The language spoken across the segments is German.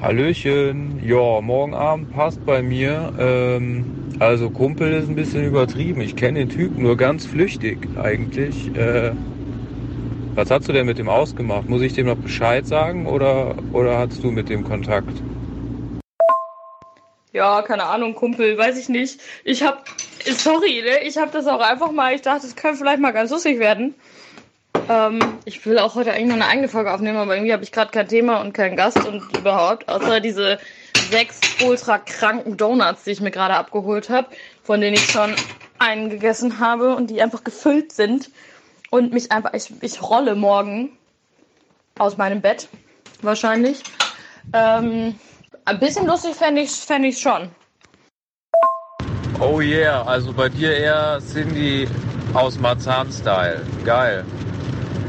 Hallöchen. Ja, morgen Abend passt bei mir. Ähm, also Kumpel ist ein bisschen übertrieben. Ich kenne den Typen nur ganz flüchtig eigentlich. Äh, was hast du denn mit dem ausgemacht? Muss ich dem noch Bescheid sagen oder, oder hast du mit dem Kontakt? Ja, keine Ahnung, Kumpel, weiß ich nicht. Ich hab, sorry, ne? Ich hab das auch einfach mal, ich dachte, es könnte vielleicht mal ganz lustig werden. Ähm, ich will auch heute eigentlich noch eine eigene Folge aufnehmen, aber irgendwie habe ich gerade kein Thema und keinen Gast und überhaupt, außer diese sechs ultra kranken Donuts, die ich mir gerade abgeholt habe, von denen ich schon einen gegessen habe und die einfach gefüllt sind und mich einfach, ich, ich rolle morgen aus meinem Bett, wahrscheinlich. Ähm, ein bisschen lustig fände ich es fänd schon. Oh yeah, also bei dir eher Cindy aus Marzahn-Style. Geil.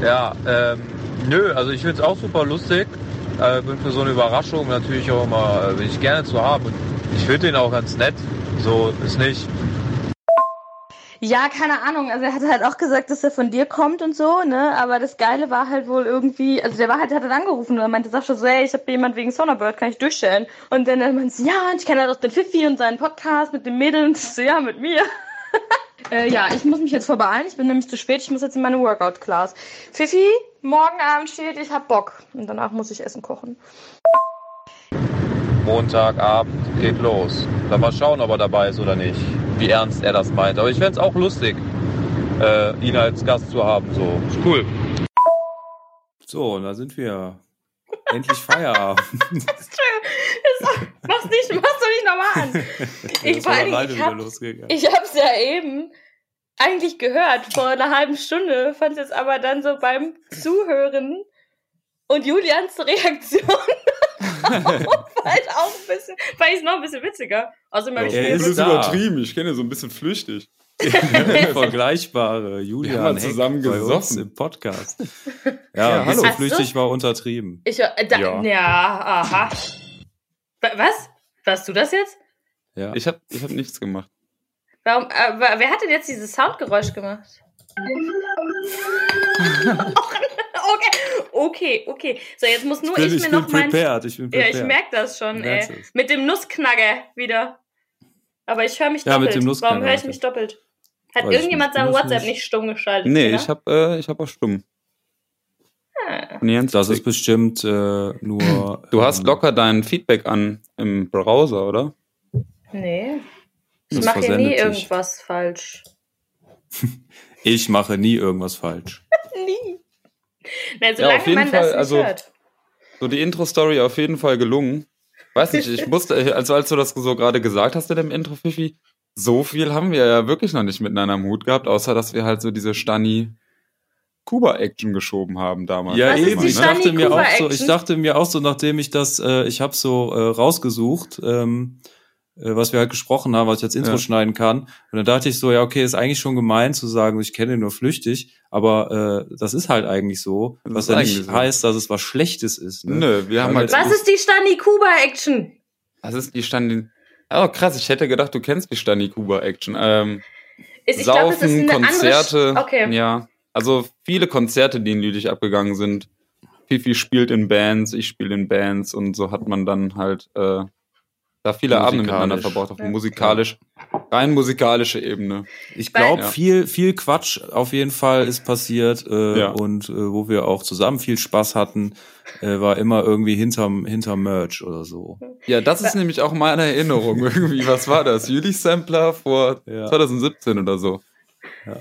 Ja, ähm, nö, also ich finde es auch super lustig. Äh, bin für so eine Überraschung natürlich auch immer, äh, bin ich gerne zu haben. Und ich finde den auch ganz nett. So ist nicht. Ja, keine Ahnung. Also er hat halt auch gesagt, dass er von dir kommt und so, ne? Aber das Geile war halt wohl irgendwie, also der war halt, der hat dann angerufen und er meinte, sag schon so, ey, ich habe jemand wegen Sonnerbird, kann ich durchstellen? Und dann meinte sie, ja, ich kenne halt auch den Fifi und seinen Podcast mit dem Mädel und so, ja, mit mir. äh, ja, ich muss mich jetzt vorbeeilen. Ich bin nämlich zu spät. Ich muss jetzt in meine Workout-Class. Fifi, morgen Abend steht, ich hab Bock. Und danach muss ich Essen kochen. Montagabend geht los. Dann mal schauen, ob er dabei ist oder nicht. Wie ernst er das meint. Aber ich fände es auch lustig, äh, ihn als Gast zu haben. So, ist cool. So, da sind wir. Endlich Feierabend. mach's nicht, machst du nicht nochmal an. Ich, vor allem, ich, hab, ich hab's ja eben eigentlich gehört, vor einer halben Stunde, fand es aber dann so beim Zuhören und Julians Reaktion halt auch ein bisschen, fand ich es noch ein bisschen witziger. Außerdem habe ich er ist übertrieben, ich kenne so ein bisschen flüchtig. Vergleichbare Julian Heck zusammen uns im Podcast. Ja, ja hallo. So flüchtig war untertrieben. Ich, äh, da, ja. ja, aha. Was? Warst du das jetzt? Ja. Ich habe ich hab nichts gemacht. Warum, äh, wer hat denn jetzt dieses Soundgeräusch gemacht? okay, okay, okay. So, jetzt muss nur ich, bin, ich mir noch mein. Prepared, ich bin prepared. Ja, ich merke das schon, ey. Mit dem Nussknagge wieder. Aber ich höre mich ja, doppelt. Mit dem Warum höre ich mich doppelt? Hat Weiß irgendjemand sein WhatsApp nicht. nicht stumm geschaltet? Nee, oder? ich habe äh, hab auch stumm. Das ist bestimmt äh, nur. Du hast ähm, locker dein Feedback an im Browser, oder? Nee. Ich mache hier nie irgendwas falsch. ich mache nie irgendwas falsch. nie. Na, solange ja, auf jeden man Fall, das nicht also, hört. So die Intro-Story auf jeden Fall gelungen. Weiß nicht, ich musste, also als du das so gerade gesagt hast in dem Intro, Fifi, so viel haben wir ja wirklich noch nicht miteinander am Hut gehabt, außer dass wir halt so diese Stani Kuba-Action geschoben haben damals. Ja, eben. Ich dachte, mir auch so, ich dachte mir auch so, nachdem ich das, äh, ich habe so äh, rausgesucht, ähm, äh, was wir halt gesprochen haben, was ich als Intro ja. schneiden kann. Und dann dachte ich so, ja, okay, ist eigentlich schon gemein zu sagen, ich kenne ihn nur flüchtig, aber äh, das ist halt eigentlich so, das was ja nicht so. heißt, dass es was Schlechtes ist. Ne? Nö, wir haben halt. Was ist die Stani Kuba Action? Was ist die Stani? Oh krass, ich hätte gedacht, du kennst die Stani Kuba Action. Ähm, ist, ich Saufen, glaub, ist Konzerte, andere... okay. ja, also viele Konzerte, die in Lüdich abgegangen sind. Fifi spielt in Bands, ich spiele in Bands und so hat man dann halt äh, da viele Abende miteinander verbracht auf ja. musikalisch, rein musikalische Ebene. Ich glaube, ja. viel, viel Quatsch auf jeden Fall ist passiert äh, ja. und äh, wo wir auch zusammen viel Spaß hatten, äh, war immer irgendwie hinterm, hinterm Merch oder so. Ja, das ist nämlich auch meine Erinnerung irgendwie. Was war das? Juli Sampler vor 2017 oder so.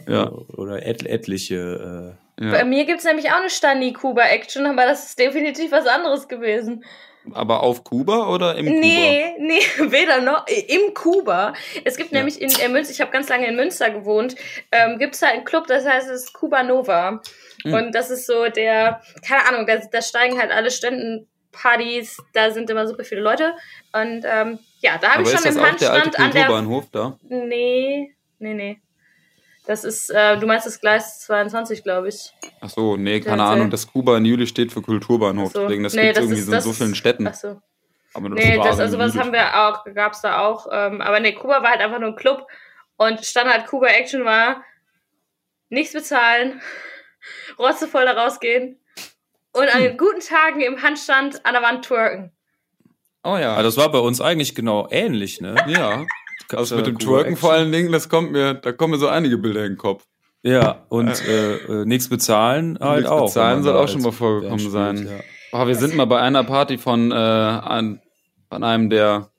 Ja. Oder et etliche. Äh, Bei mir gibt's nämlich auch eine Stani Kuba Action, aber das ist definitiv was anderes gewesen. Aber auf Kuba oder im nee, Kuba? Nee, nee, weder noch. Im Kuba. Es gibt ja. nämlich in äh, Münster, ich habe ganz lange in Münster gewohnt, ähm, gibt es halt einen Club, das heißt es ist Kuba Nova. Mhm. Und das ist so der, keine Ahnung, da, da steigen halt alle Ständenpartys, da sind immer super viele Leute. Und ähm, ja, da habe ich schon im Handstand an der. Da? Nee, nee, nee. Das ist, äh, du meinst das Gleis 22, glaube ich. Ach so, nee, keine Ahnung. Das Kuba in Juli steht für Kulturbahnhof. So. Deswegen, das nee, gibt es irgendwie ist, so in so vielen Städten. Ach so. Aber das nee, das, also was haben wir auch, gab es da auch. Ähm, aber nee, Kuba war halt einfach nur ein Club. Und Standard Kuba Action war nichts bezahlen, rotzevoll da rausgehen und an den guten Tagen im Handstand an der Wand twerken. Oh ja. Aber das war bei uns eigentlich genau ähnlich, ne? Ja. Also mit dem Twerken vor allen Dingen, das kommt mir, da kommen mir so einige Bilder in den Kopf. Ja, und äh, äh, nichts bezahlen halt nix auch. Nichts bezahlen soll auch schon mal vorgekommen spielt, sein. Ja. Oh, wir sind mal bei einer Party von, äh, an, von einem der,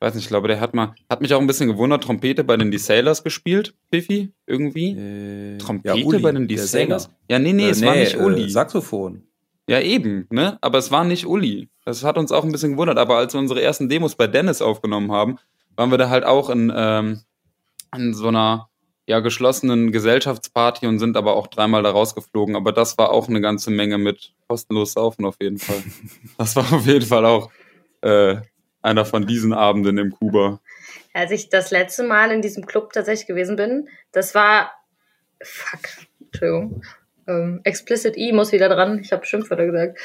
weiß nicht, ich glaube, der hat mal, hat mich auch ein bisschen gewundert, Trompete bei den D-Sailors gespielt, Biffy, irgendwie. Äh, Trompete ja, Uli, bei den D-Sailors? Ja, nee, nee, äh, es nee, war nicht Uli. Äh, Saxophon. Ja, eben, ne? Aber es war nicht Uli. Das hat uns auch ein bisschen gewundert. Aber als wir unsere ersten Demos bei Dennis aufgenommen haben, waren wir da halt auch in, ähm, in so einer ja, geschlossenen Gesellschaftsparty und sind aber auch dreimal da rausgeflogen. Aber das war auch eine ganze Menge mit kostenlos Saufen auf jeden Fall. das war auf jeden Fall auch äh, einer von diesen Abenden im Kuba. Als ich das letzte Mal in diesem Club tatsächlich gewesen bin, das war. Fuck, Entschuldigung. Ähm, Explicit E muss wieder dran. Ich habe Schimpfwörter gesagt.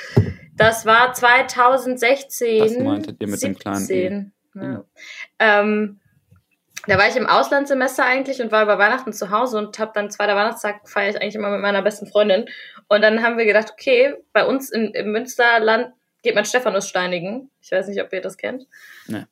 Das war 2016. Was meintet ihr mit 17. dem kleinen E? Ja. Ähm, da war ich im Auslandssemester eigentlich und war über Weihnachten zu Hause und habe dann zweiter Weihnachtstag feiere ich eigentlich immer mit meiner besten Freundin. Und dann haben wir gedacht, okay, bei uns in, im Münsterland geht man Stephanus steinigen. Ich weiß nicht, ob ihr das kennt. Nee.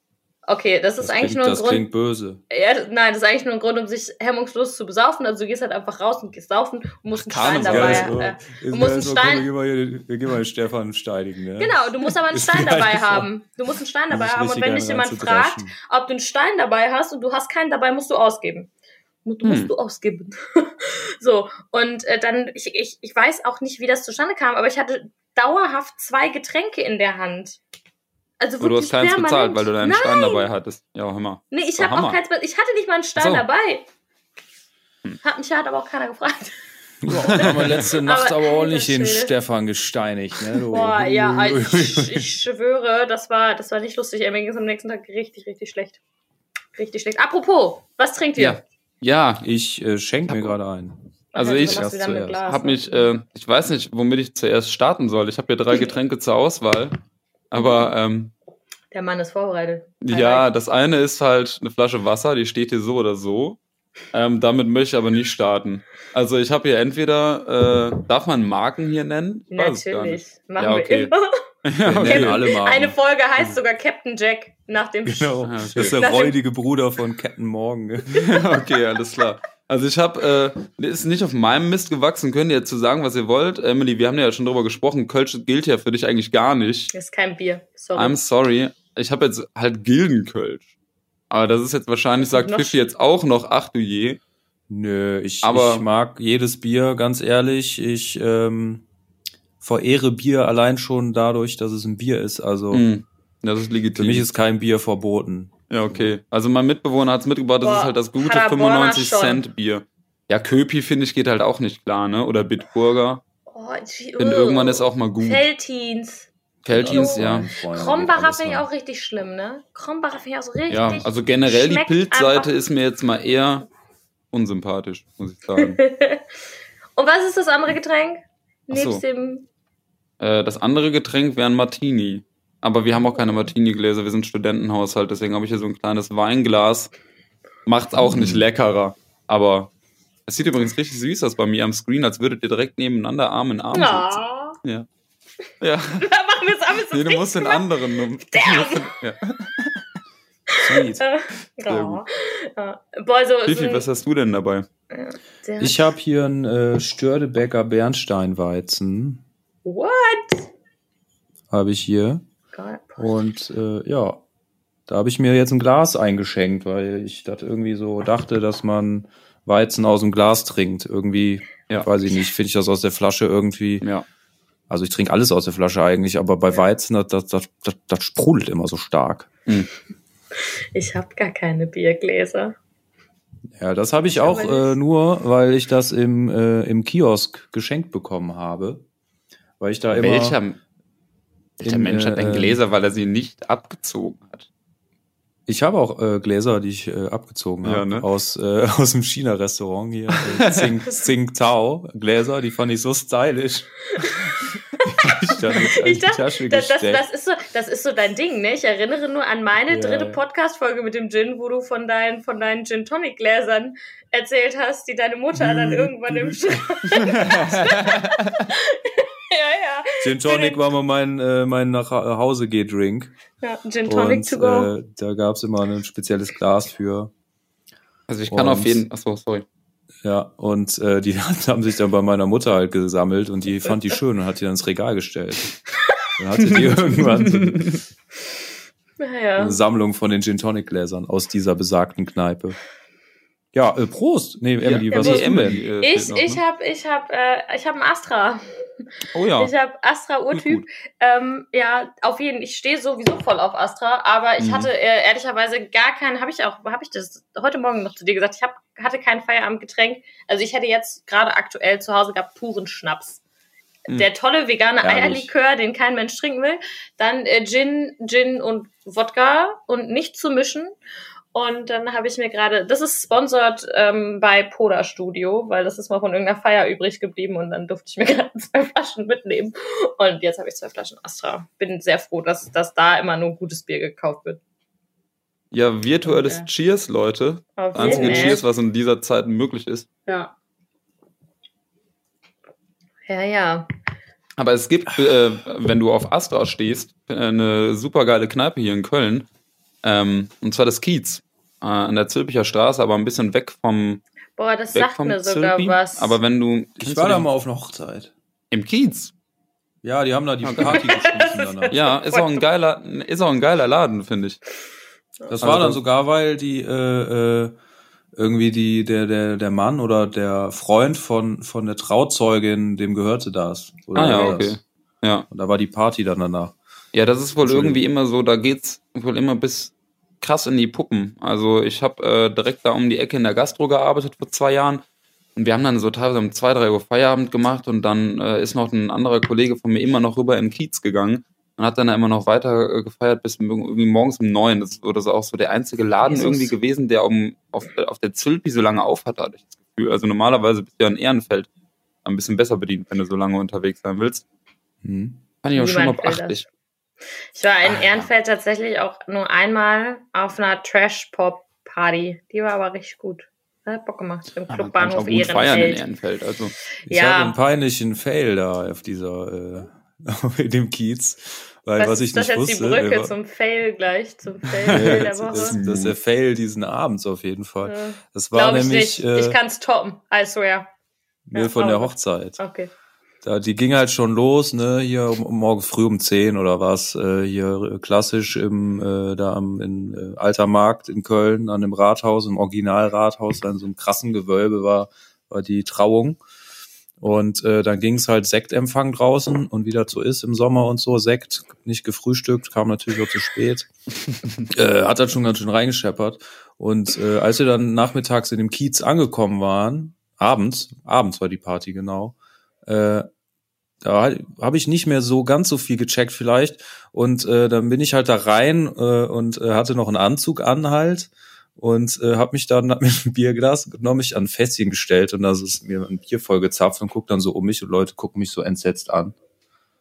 Okay, das ist das eigentlich klingt, nur ein das Grund. Das klingt böse. Ja, nein, das ist eigentlich nur ein Grund, um sich hemmungslos zu besaufen. Also du gehst halt einfach raus und gehst saufen und musst einen Stein dabei. Ja, äh, du musst einen Stein. Wir gehen mal, den Stefan steinigen. Ne? Genau, du musst aber einen Stein dabei haben. Du musst einen Stein dabei haben und wenn dich jemand fragt, ob du einen Stein dabei hast und du hast keinen dabei, musst du ausgeben. Du musst hm. du ausgeben. so, und äh, dann, ich, ich, ich weiß auch nicht, wie das zustande kam, aber ich hatte dauerhaft zwei Getränke in der Hand. Also Aber du hast keins permanent. bezahlt, weil du deinen Nein. Stein dabei hattest. Ja, Hammer. Nee, ich habe auch keins Ich hatte nicht mal einen Stein so. dabei. Hm. Hat mich hat aber auch keiner gefragt. Ja, haben wir letzte Nacht aber, aber ordentlich den Stefan gesteinigt. Ne? Boah, ja, also ich, ich, schwöre, das war, das war nicht lustig. Mir ging es am nächsten Tag richtig, richtig schlecht. Richtig schlecht. Apropos, was trinkt ihr? Ja, ja ich äh, schenke mir gerade ein. Also ich habe mich, äh, ich weiß nicht, womit ich zuerst starten soll. Ich habe hier drei Getränke zur Auswahl. Aber ähm, der Mann ist vorbereitet. Ja, das eine ist halt eine Flasche Wasser, die steht hier so oder so. Ähm, damit möchte ich aber nicht starten. Also ich habe hier entweder, äh, darf man Marken hier nennen? Ich Natürlich, machen ja, okay. wir immer. Ja, okay. alle Marken. Eine Folge heißt sogar Captain Jack nach dem Genau, okay. das ist der räudige Bruder von Captain Morgan. okay, alles klar. Also ich habe, äh, ist nicht auf meinem Mist gewachsen, könnt ihr jetzt zu sagen, was ihr wollt. Emily, wir haben ja schon drüber gesprochen, Kölsch gilt ja für dich eigentlich gar nicht. Das ist kein Bier, sorry. I'm sorry. Ich habe jetzt halt Gildenkölsch. Aber das ist jetzt wahrscheinlich, sagt Fifi jetzt auch noch, ach du je. Nö, ich, Aber ich mag jedes Bier, ganz ehrlich. Ich ähm, verehre Bier allein schon dadurch, dass es ein Bier ist. Also mm, das ist legitim. Für mich ist kein Bier verboten. Ja, okay. Also mein Mitbewohner hat es mitgebracht, das Boah, ist halt das gute 95 Cent Bier. Ja, Köpi, finde ich, geht halt auch nicht klar, ne? Oder Bitburger. Oh, Denn irgendwann ist auch mal gut. Feltins. Feltins, ja. Krombacher finde ich auch richtig schlimm, ne? Krombacher finde ich auch so richtig. Ja, also generell die Pilzseite ist mir jetzt mal eher unsympathisch, muss ich sagen. Und was ist das andere Getränk? Nebst so. dem. Äh, das andere Getränk wäre ein Martini. Aber wir haben auch keine Martini-Gläser, wir sind Studentenhaushalt, deswegen habe ich hier so ein kleines Weinglas. Macht's auch nicht leckerer, aber es sieht übrigens richtig süß aus bei mir am Screen, als würdet ihr direkt nebeneinander Arm in Arm sitzen. Ja. Ja. Da machen wir es ab. Nee, du musst den anderen. Du, ja. Sweet. ja. ja. Boah, so, Fifi, so was hast du denn dabei? Ich habe hier einen äh, Stördebecker Bernsteinweizen. What? Habe ich hier. Und äh, ja, da habe ich mir jetzt ein Glas eingeschenkt, weil ich das irgendwie so dachte, dass man Weizen aus dem Glas trinkt. Irgendwie, ja. weiß ich nicht, finde ich das aus der Flasche irgendwie. Ja. Also ich trinke alles aus der Flasche eigentlich, aber bei Weizen, das, das, das, das sprudelt immer so stark. Hm. Ich habe gar keine Biergläser. Ja, das habe ich auch äh, nur, weil ich das im, äh, im Kiosk geschenkt bekommen habe. Weil ich da immer. Welcher, welcher Mensch hat denn äh, Gläser, weil er sie nicht abgezogen hat? Ich habe auch äh, Gläser, die ich äh, abgezogen habe ja, ne? aus äh, aus dem China-Restaurant hier. Äh, Tsing, Tsing Tao Gläser, die fand ich so stylisch. ich, ich dachte, das, das, das, ist so, das ist so dein Ding, ne? Ich erinnere nur an meine ja. dritte Podcast-Folge mit dem Gin, wo du von deinen, von deinen Gin Tonic Gläsern erzählt hast, die deine Mutter dann irgendwann im Schrank ja. Gin Tonic war mal mein, äh, mein nach Hause geh Drink. Ja, Gin Tonic und, to go. Äh, da gab's immer ein spezielles Glas für. Also ich kann und, auf jeden, achso, sorry. Ja, und äh, die haben sich dann bei meiner Mutter halt gesammelt und die fand die schön und hat die dann ins Regal gestellt. Dann hatte die irgendwann so naja. eine Sammlung von den Gin Tonic Gläsern aus dieser besagten Kneipe. Ja, äh, Prost. Nee, Emily, ja, was hast du denn? Äh, ich, ich ne? habe ich hab, äh, ich hab ein Astra. Oh ja. Ich habe Astra Urtyp. Ähm, ja, auf jeden Ich stehe sowieso voll auf Astra, aber ich mhm. hatte äh, ehrlicherweise gar keinen, habe ich auch, habe ich das heute Morgen noch zu dir gesagt, ich hab, hatte kein Feierabendgetränk. Also ich hätte jetzt gerade aktuell zu Hause gehabt puren Schnaps. Mhm. Der tolle vegane Ehrlich. Eierlikör, den kein Mensch trinken will. Dann äh, Gin, Gin und Wodka und nicht zu mischen. Und dann habe ich mir gerade, das ist sponsored ähm, bei Poda Studio, weil das ist mal von irgendeiner Feier übrig geblieben und dann durfte ich mir gerade zwei Flaschen mitnehmen. Und jetzt habe ich zwei Flaschen Astra. Bin sehr froh, dass, dass da immer nur gutes Bier gekauft wird. Ja, virtuelles okay. Cheers, Leute. Auf Einzige Cheers, was in dieser Zeit möglich ist. Ja. Ja, ja. Aber es gibt, äh, wenn du auf Astra stehst, eine super geile Kneipe hier in Köln. Ähm, und zwar das Kiez äh, an der Zülpicher Straße, aber ein bisschen weg vom. Boah, das sagt mir sogar Zülpi. was. Aber wenn du. Ich war da mal auf einer Hochzeit. Im Kiez? Ja, die haben da die Party geschmissen danach. Ja, ist auch ein geiler, ist auch ein geiler Laden, finde ich. Das also war dann sogar, weil die äh, äh, irgendwie die der der der Mann oder der Freund von von der Trauzeugin, dem gehörte das. Oder ah ja, okay. Das. Ja. Und da war die Party dann danach. Ja, das ist wohl irgendwie immer so, da geht's wohl immer bis krass in die Puppen. Also ich habe äh, direkt da um die Ecke in der Gastro gearbeitet vor zwei Jahren. Und wir haben dann so teilweise um zwei, drei Uhr Feierabend gemacht und dann äh, ist noch ein anderer Kollege von mir immer noch rüber in Kiez gegangen und hat dann immer noch weiter äh, gefeiert bis irgendwie morgens um neun. Das wurde so auch so der einzige Laden Jesus. irgendwie gewesen, der um, auf, auf der Zülpi so lange auf hat, hatte ich das Gefühl. Also normalerweise bist du ja in Ehrenfeld ein bisschen besser bedient, wenn du so lange unterwegs sein willst. Hm. Fand ich auch schon mal beachtlich. Ich war in ah, Ehrenfeld tatsächlich auch nur einmal auf einer Trash-Pop-Party. Die war aber richtig gut. Hat Bock gemacht. Im ah, Clubbahnhof Ehrenfeld. in Ehrenfeld. Also. Ich ja. hatte einen peinlichen Fail da auf dieser, äh, in dem Kiez. Weil, was, was ich nicht wusste. Das ist die Brücke war, zum Fail gleich, zum Fail der Woche. Das, das ist der Fail diesen Abends auf jeden Fall. Ja. Das war Glaub nämlich. Ich, nicht. ich äh, kann's toppen, I swear. Nee, ja, von der Hochzeit. Okay. Da, die ging halt schon los, ne, hier um, um morgens früh um zehn oder was, äh, hier klassisch im, äh, da am in äh, Alter Markt in Köln an dem Rathaus, im Originalrathaus, in so einem krassen Gewölbe war, war die Trauung. Und äh, dann ging es halt Sektempfang draußen und wie das so ist im Sommer und so, Sekt, nicht gefrühstückt, kam natürlich auch zu spät. äh, hat dann schon ganz schön reingescheppert. Und äh, als wir dann nachmittags in dem Kiez angekommen waren, abends, abends war die Party genau, äh, da habe ich nicht mehr so ganz so viel gecheckt vielleicht. Und äh, dann bin ich halt da rein äh, und äh, hatte noch einen Anzug an halt und äh, habe mich dann mit einem Bierglas genommen, mich an ein Fässchen gestellt und da ist mir ein Bier voll gezapft und guck dann so um mich und Leute gucken mich so entsetzt an.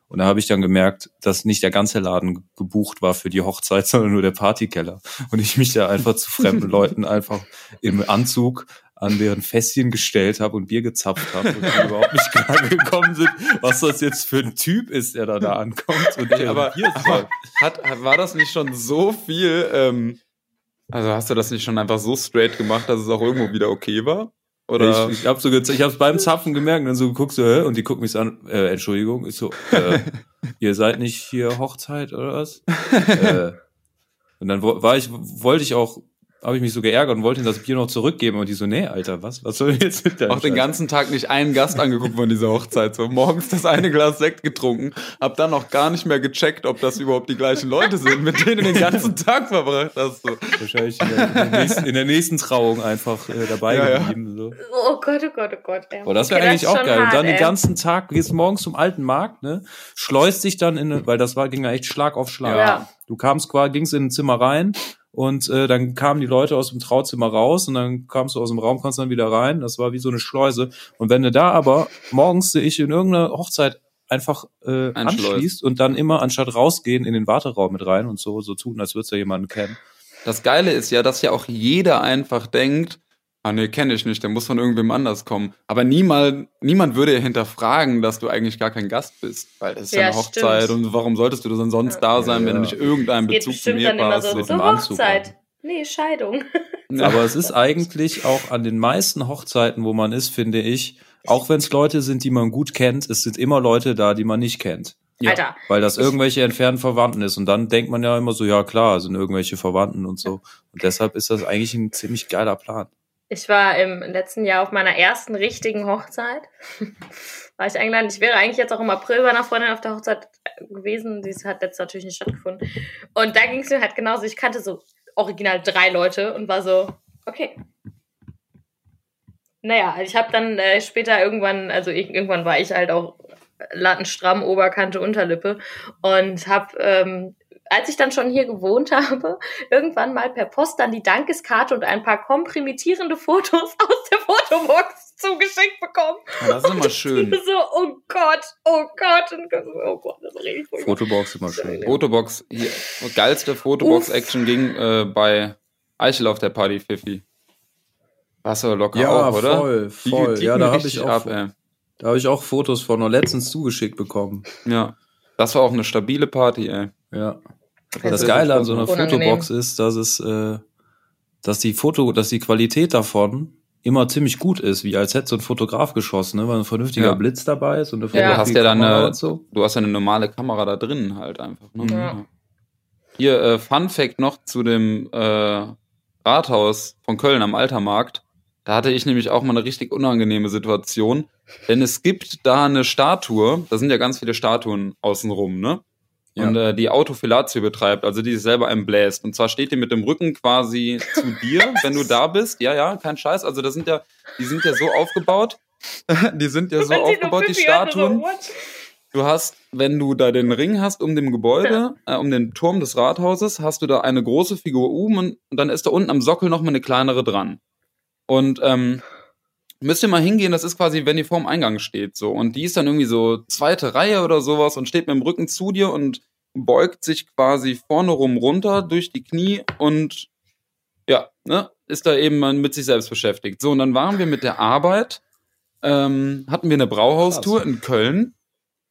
Und da habe ich dann gemerkt, dass nicht der ganze Laden gebucht war für die Hochzeit, sondern nur der Partykeller. Und ich mich da einfach zu fremden Leuten einfach im Anzug an deren Fässchen gestellt habe und Bier gezapft habe und die überhaupt nicht klar gekommen sind, was das jetzt für ein Typ ist, der da da ankommt und der aber, aber hat, war das nicht schon so viel, ähm, also hast du das nicht schon einfach so straight gemacht, dass es auch irgendwo wieder okay war? Oder? Ich, ich habe so ich hab's beim Zapfen gemerkt und dann so geguckt so, hä? und die gucken mich an, äh, Entschuldigung, ich so, äh, ihr seid nicht hier Hochzeit oder was? äh, und dann war ich, wollte ich auch habe ich mich so geärgert und wollte ihm das Bier noch zurückgeben und die so, nee, Alter, was, was soll jetzt mit der Auch den ganzen Tag nicht einen Gast angeguckt von dieser Hochzeit. So morgens das eine Glas Sekt getrunken, hab dann auch gar nicht mehr gecheckt, ob das überhaupt die gleichen Leute sind, mit denen du den ganzen Tag verbracht hast. So. Wahrscheinlich in der, in der, nächsten, in der nächsten Trauung einfach äh, dabei ja, geblieben. So. Oh Gott, oh Gott, oh Gott. Boah, das wäre okay, eigentlich auch geil. Hart, und dann ey. den ganzen Tag, gehst morgens zum alten Markt, ne, schleust dich dann in, weil das war, ging ja echt Schlag auf Schlag. Ja. Du kamst quasi, gingst in ein Zimmer rein und äh, dann kamen die Leute aus dem Trauzimmer raus und dann kamst du aus dem Raum, kommst dann wieder rein. Das war wie so eine Schleuse. Und wenn du da aber morgens sehe ich in irgendeiner Hochzeit einfach äh, anschließt und dann immer anstatt rausgehen in den Warteraum mit rein und so so tun, als würdest du ja jemanden kennen. Das Geile ist ja, dass ja auch jeder einfach denkt, Ah nee, kenne ich nicht, der muss von irgendwem anders kommen. Aber niemand, niemand würde ja hinterfragen, dass du eigentlich gar kein Gast bist, weil das ist ja, ja eine Hochzeit stimmt. und warum solltest du denn sonst da sein, ja. wenn du nicht irgendeinen Bezug zu mir hast? So, so Hochzeit. Nee, Scheidung. Aber es ist eigentlich auch an den meisten Hochzeiten, wo man ist, finde ich, auch wenn es Leute sind, die man gut kennt, es sind immer Leute da, die man nicht kennt. Ja, Alter. Weil das irgendwelche entfernten Verwandten ist. Und dann denkt man ja immer so, ja klar, sind irgendwelche Verwandten und so. Und deshalb ist das eigentlich ein ziemlich geiler Plan. Ich war im letzten Jahr auf meiner ersten richtigen Hochzeit. war ich eingeladen. Ich wäre eigentlich jetzt auch im April bei einer Freundin auf der Hochzeit gewesen. Die hat jetzt natürlich nicht stattgefunden. Und da ging es mir halt genauso. Ich kannte so original drei Leute und war so, okay. Naja, ich habe dann äh, später irgendwann, also ich, irgendwann war ich halt auch lattenstramm, Oberkante, Unterlippe und habe ähm, als ich dann schon hier gewohnt habe, irgendwann mal per Post dann die Dankeskarte und ein paar komprimitierende Fotos aus der Fotobox zugeschickt bekommen. Ja, das ist immer schön. So, oh Gott, oh Gott, oh Gott, das ist richtig Fotobox immer schön. Fotobox, hier, geilste Fotobox-Action ging äh, bei Eichel auf der Party, Fifi. Warst du locker ja, auch, oder? voll, voll. Die, die ja, da habe ich auch, ab, da habe ich auch Fotos von nur letztens zugeschickt bekommen. Ja, das war auch eine stabile Party, ey. Ja. Das Geile an so einer Fotobox ist, dass es, äh, dass die Foto, dass die Qualität davon immer ziemlich gut ist, wie als hätte so ein Fotograf geschossen, ne? weil ein vernünftiger ja. Blitz dabei ist und eine ja. Du hast ja dann eine, so. du hast ja eine normale Kamera da drin halt einfach. Ne? Ja. Hier äh, Fun Fact noch zu dem äh, Rathaus von Köln am Altermarkt. Da hatte ich nämlich auch mal eine richtig unangenehme Situation, denn es gibt da eine Statue, da sind ja ganz viele Statuen außenrum, ne? Ja. und äh, die Autofilatio betreibt, also die sich selber einem bläst. Und zwar steht die mit dem Rücken quasi zu dir, wenn du da bist. Ja, ja, kein Scheiß. Also das sind ja, die sind ja so aufgebaut. die sind ja so aufgebaut, die Statuen. Du hast, wenn du da den Ring hast um dem Gebäude, äh, um den Turm des Rathauses, hast du da eine große Figur oben und, und dann ist da unten am Sockel noch mal eine kleinere dran. Und ähm, müsst ihr mal hingehen, das ist quasi, wenn die vorm Eingang steht, so. Und die ist dann irgendwie so zweite Reihe oder sowas und steht mit dem Rücken zu dir und beugt sich quasi vorne rum runter durch die Knie und ja, ne, ist da eben mit sich selbst beschäftigt. So, und dann waren wir mit der Arbeit, ähm, hatten wir eine Brauhaustour in Köln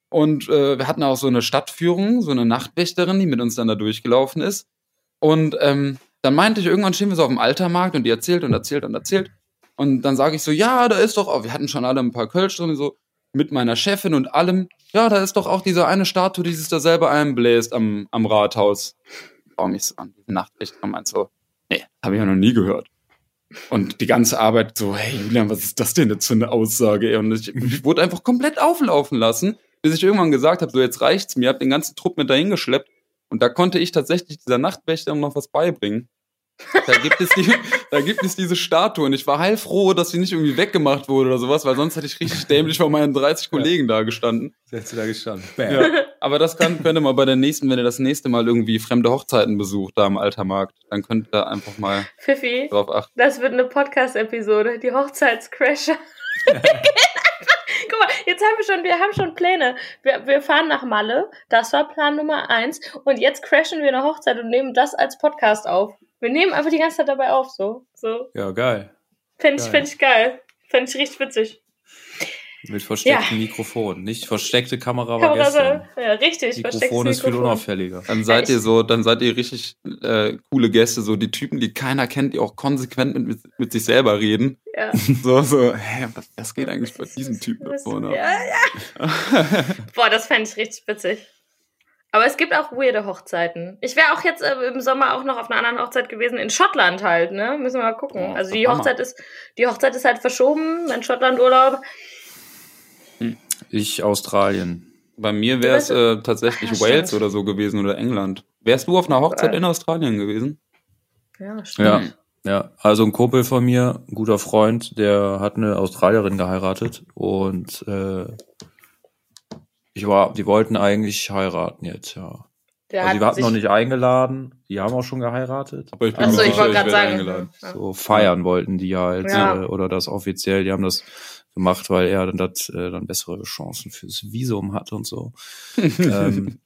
und äh, wir hatten auch so eine Stadtführung, so eine Nachtwächterin, die mit uns dann da durchgelaufen ist. Und ähm, dann meinte ich, irgendwann stehen wir so auf dem Altermarkt und die erzählt und erzählt und erzählt. Und dann sage ich so, ja, da ist doch, auch, wir hatten schon alle ein paar Kölsch drin, so mit meiner Chefin und allem. Ja, da ist doch auch diese eine Statue, die sich da selber einbläst am, am Rathaus. Warum mich so an, diese Nacht und meint so, nee, habe ich ja noch nie gehört. Und die ganze Arbeit so, hey Julian, was ist das denn jetzt für eine Aussage? Und ich, ich wurde einfach komplett auflaufen lassen, bis ich irgendwann gesagt habe, so jetzt reicht's mir, hab den ganzen Trupp mit dahin geschleppt. Und da konnte ich tatsächlich dieser Nachtwächter noch was beibringen. Da gibt es die, da gibt es diese Statue und ich war heilfroh, dass sie nicht irgendwie weggemacht wurde oder sowas, weil sonst hätte ich richtig dämlich vor meinen 30 Kollegen ja. da gestanden. Hättest du da gestanden. Ja. Aber das kann, könnt ihr mal bei der nächsten, wenn ihr das nächste Mal irgendwie fremde Hochzeiten besucht, da im Altermarkt, dann könnt ihr da einfach mal Fifi, drauf achten. Das wird eine Podcast-Episode, die Hochzeitscrasher. Guck mal, jetzt haben wir schon, wir haben schon Pläne. Wir, wir fahren nach Malle, das war Plan Nummer eins. Und jetzt crashen wir eine Hochzeit und nehmen das als Podcast auf. Wir nehmen einfach die ganze Zeit dabei auf, so. so. Ja, geil. Fände ich, fänd ich geil. Fände ich richtig witzig. Mit verstecktem ja. Mikrofon. Nicht versteckte Kamera war Kamera gestern. Ja, richtig. Mikrofon ist viel unauffälliger. Dann seid ihr so, dann seid ihr richtig äh, coole Gäste, so die Typen, die keiner kennt, die auch konsequent mit, mit sich selber reden. Ja. So, so, hä, was, was geht eigentlich bei diesem Typen da vorne? Ja, ja. Boah, das fände ich richtig witzig. Aber es gibt auch weirde Hochzeiten. Ich wäre auch jetzt äh, im Sommer auch noch auf einer anderen Hochzeit gewesen, in Schottland halt, ne? Müssen wir mal gucken. Oh, also die Hochzeit ist, die Hochzeit ist halt verschoben, mein Schottland-Urlaub. Hm. Ich Australien. Bei mir wäre es äh, tatsächlich ja, Wales stimmt. oder so gewesen oder England. Wärst du auf einer Hochzeit in Australien gewesen? Ja, stimmt. Ja. Ja, also ein Kumpel von mir, ein guter Freund, der hat eine Australierin geheiratet und äh, ich war, die wollten eigentlich heiraten jetzt, ja. Der also die hatten noch nicht eingeladen, die haben auch schon geheiratet. Aber ich bin Achso, ich wollte gerade sagen. Eingeladen. So feiern wollten die halt ja. äh, oder das offiziell, die haben das gemacht, weil er dann, dat, äh, dann bessere Chancen fürs Visum hat und so. ähm,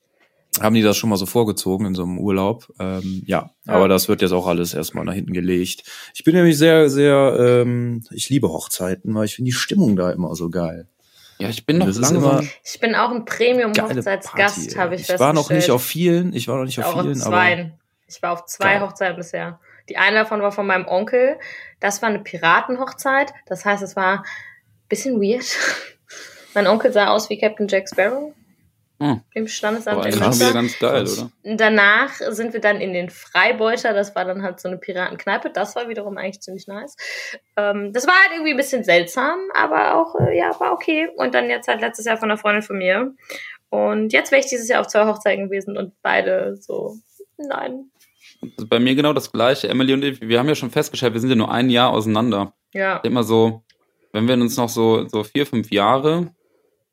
haben die das schon mal so vorgezogen in so einem Urlaub. Ähm, ja, ja, aber das wird jetzt auch alles erstmal nach hinten gelegt. Ich bin nämlich sehr, sehr, ähm, ich liebe Hochzeiten, weil ich finde die Stimmung da immer so geil. Ja, ich bin noch langsam. Ich bin auch ein Premium-Hochzeitsgast, habe ich Ich war noch nicht auf vielen, ich war noch nicht auf auch vielen, auf aber. Ich war auf zwei geil. Hochzeiten bisher. Die eine davon war von meinem Onkel. Das war eine Piratenhochzeit. Das heißt, es war ein bisschen weird. mein Onkel sah aus wie Captain Jack Sparrow. Hm. Im Standesamt in Das wieder ganz geil, oder? Danach sind wir dann in den Freibeuter. Das war dann halt so eine Piratenkneipe. Das war wiederum eigentlich ziemlich nice. Ähm, das war halt irgendwie ein bisschen seltsam, aber auch, äh, ja, war okay. Und dann jetzt halt letztes Jahr von einer Freundin von mir. Und jetzt wäre ich dieses Jahr auf zwei Hochzeiten gewesen und beide so, nein. Also bei mir genau das gleiche. Emily und ich, wir haben ja schon festgestellt, wir sind ja nur ein Jahr auseinander. Ja. Immer so, wenn wir uns noch so, so vier, fünf Jahre,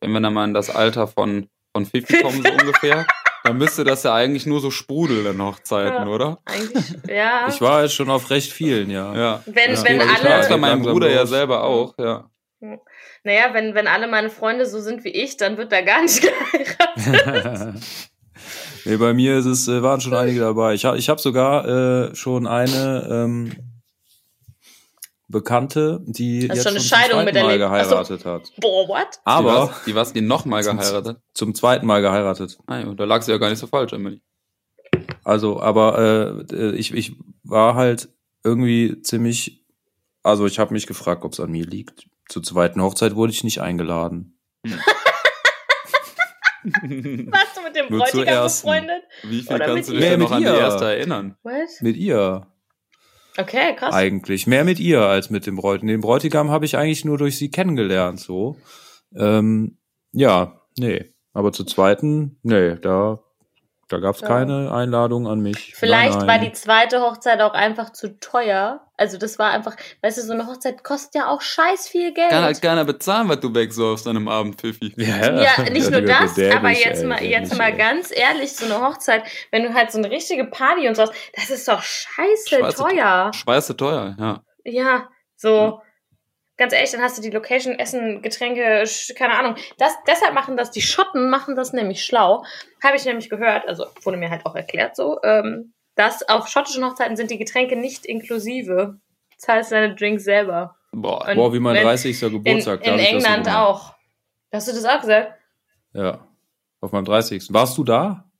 wenn wir dann mal in das Alter von von Fifi kommen so ungefähr. Dann müsste das ja eigentlich nur so sprudeln in Hochzeiten, ja, oder? Eigentlich, ja. Ich war jetzt schon auf recht vielen, ja. ja. Wenn, ja. wenn ich alle. Das bei meinem Bruder ja selber auch, ja. Naja, wenn, wenn alle meine Freunde so sind wie ich, dann wird da gar nicht geheiratet. nee, bei mir ist es, äh, waren schon einige dabei. Ich, ich habe sogar äh, schon eine ähm, Bekannte, die Hast jetzt schon eine schon Scheidung zum zweiten Mal geheiratet so. hat. Boah, what? Aber die, die was, die nochmal geheiratet? Zum zweiten Mal geheiratet. Ah, ja, da lag sie ja gar nicht so falsch, Emily. Also, aber äh, ich, ich war halt irgendwie ziemlich, also ich habe mich gefragt, ob es an mir liegt. Zur zweiten Hochzeit wurde ich nicht eingeladen. Hm. Warst du mit dem Bräutigam befreundet? Wie viel Oder kannst du dich denn noch an die erste erinnern? What? Mit ihr. Okay, krass. Eigentlich. Mehr mit ihr als mit dem Bräutigam. Den Bräutigam habe ich eigentlich nur durch sie kennengelernt, so. Ähm, ja, nee. Aber zur zweiten, nee, da da gab es ja. keine Einladung an mich. Vielleicht nein, nein. war die zweite Hochzeit auch einfach zu teuer. Also das war einfach, weißt du, so eine Hochzeit kostet ja auch scheiß viel Geld. Kann halt keiner bezahlen, was du wegsäufst an einem Abend, Pfiffi. Ja, ja nicht nur das, aber jetzt ey, mal, jetzt mal ey. ganz ehrlich, so eine Hochzeit, wenn du halt so eine richtige Party und so hast, das ist doch scheiße Schweiße, teuer. Scheiße teuer, ja. Ja, so. Ja ganz ehrlich, dann hast du die Location, Essen, Getränke, keine Ahnung. Das, deshalb machen das, die Schotten machen das nämlich schlau. Habe ich nämlich gehört, also wurde mir halt auch erklärt so, ähm, dass auf schottischen Hochzeiten sind die Getränke nicht inklusive. Zahlst deine Drinks selber. Boah, Boah wie mein 30. Geburtstag. In, in England so auch. Hast du das auch gesagt? Ja. Auf meinem 30. Warst du da?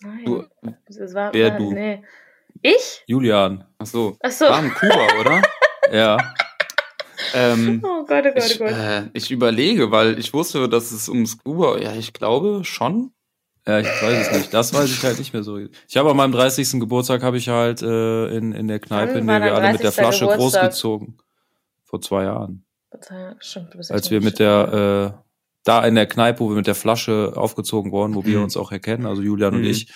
Nein. Du, das war, wer war, du? Nee. Ich? Julian. Ach so. Ach so. War in Kuba, oder? ja. Ähm, oh Gott, oh Gott, ich, oh Gott. Äh, ich überlege, weil ich wusste, dass es ums Scuba, ja, ich glaube schon. Ja, ich weiß es nicht. Das weiß ich halt nicht mehr so. Ich habe an meinem 30. Geburtstag habe ich halt äh, in, in der Kneipe, in der wir alle mit der Flasche Geburtstag? großgezogen. Vor zwei Jahren. Stimmt, du bist Als wir mit der, äh, da in der Kneipe, wo wir mit der Flasche aufgezogen wurden, wo wir uns auch erkennen, also Julian Mhm. und ich,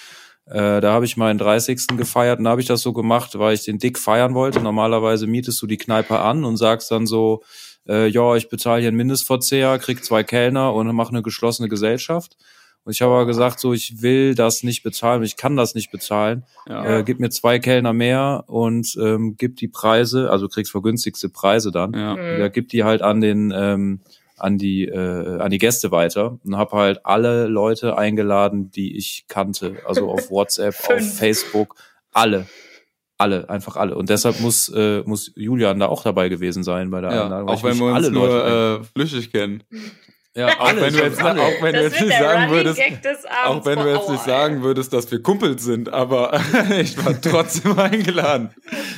äh, da habe ich meinen 30. gefeiert und da habe ich das so gemacht, weil ich den Dick feiern wollte. Normalerweise mietest du die Kneipe an und sagst dann so, äh, ja, ich bezahle hier einen Mindestverzehr, krieg zwei Kellner und mache eine geschlossene Gesellschaft. Und ich habe aber gesagt, so, ich will das nicht bezahlen, ich kann das nicht bezahlen. Ja. Äh, gib mir zwei Kellner mehr und ähm, gib die Preise, also du kriegst vergünstigste Preise dann. ja. Mhm. Ja, gib die halt an den ähm, an die äh, an die Gäste weiter und habe halt alle Leute eingeladen, die ich kannte, also auf WhatsApp, auf. Facebook, alle, alle, einfach alle. Und deshalb muss äh, muss Julian da auch dabei gewesen sein bei der ja. Einladung. Auch wenn wir uns alle Leute nur äh, flüchig kennen. ja, Auch wenn du jetzt, alle. auch wenn du das jetzt wird nicht sagen würdest, auch wenn du jetzt nicht sagen würdest, dass wir Kumpel sind, aber ich war trotzdem eingeladen.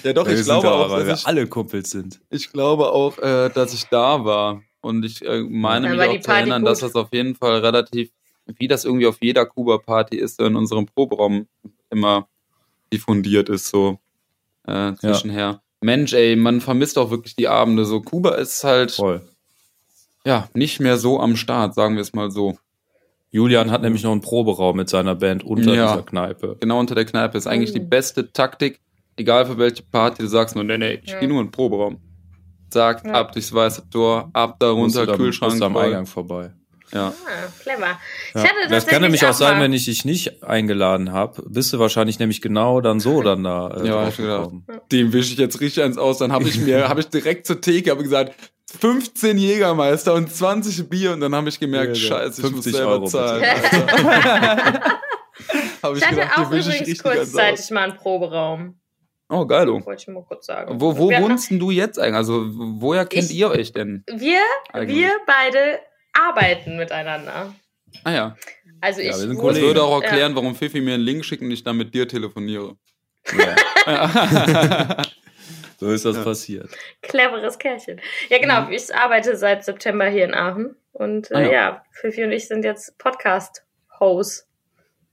Ja, doch, Wir ich glaube da, auch, weil wir dass ich, alle Kumpels sind. ich glaube auch, äh, dass ich da war. Und ich äh, meine Dann mich die auch zu erinnern, gut. dass das auf jeden Fall relativ, wie das irgendwie auf jeder Kuba-Party ist, so in unserem Proberaum immer diffundiert ist, so äh, zwischenher. Mensch, ey, man vermisst auch wirklich die Abende. So, Kuba ist halt Voll. ja nicht mehr so am Start, sagen wir es mal so. Julian hat nämlich noch einen Proberaum mit seiner Band unter Ja. dieser Kneipe. Genau unter der Kneipe ist eigentlich die Mhm. beste Taktik, egal für welche Party, du sagst nur, nee, nee, ich Ja. gehe nur in den Proberaum. Sagt, Ja. ab durchs weiße Tor, ab da runter, Kühlschrank. musst am. Eingang vorbei. Ja. Ah, clever. Ja. Ich hatte Das kann nämlich auch sein, wenn ich dich nicht eingeladen habe, bist du wahrscheinlich nämlich genau dann so dann da äh, Ja, ich gedacht. Dem wische ich jetzt richtig eins aus. Dann habe ich mir, habe ich direkt zur Theke habe gesagt, 15 Jägermeister und 20 Bier und dann habe ich gemerkt, Ja, ja. scheiße, ich muss 50 selber Euro, zahlen. Ich, ich hatte gedacht, auch übrigens kurzzeitig mal einen Proberaum. Oh, geil. Wollte ich mal kurz sagen. Wo, wo wohnst denn du jetzt eigentlich? Also, woher kennt ich, ihr euch denn? Wir, wir beide arbeiten miteinander. Ah ja. Also ich. Ja, wir sind das würde auch erklären, ja. warum Fifi mir einen Link schickt und ich dann mit dir telefoniere. Ja. so ist das passiert. Cleveres Kerlchen. Ja, genau. Mhm. Ich arbeite seit September hier in Aachen. Und äh, ah, ja. Fifi und ich sind jetzt Podcast-Hosts.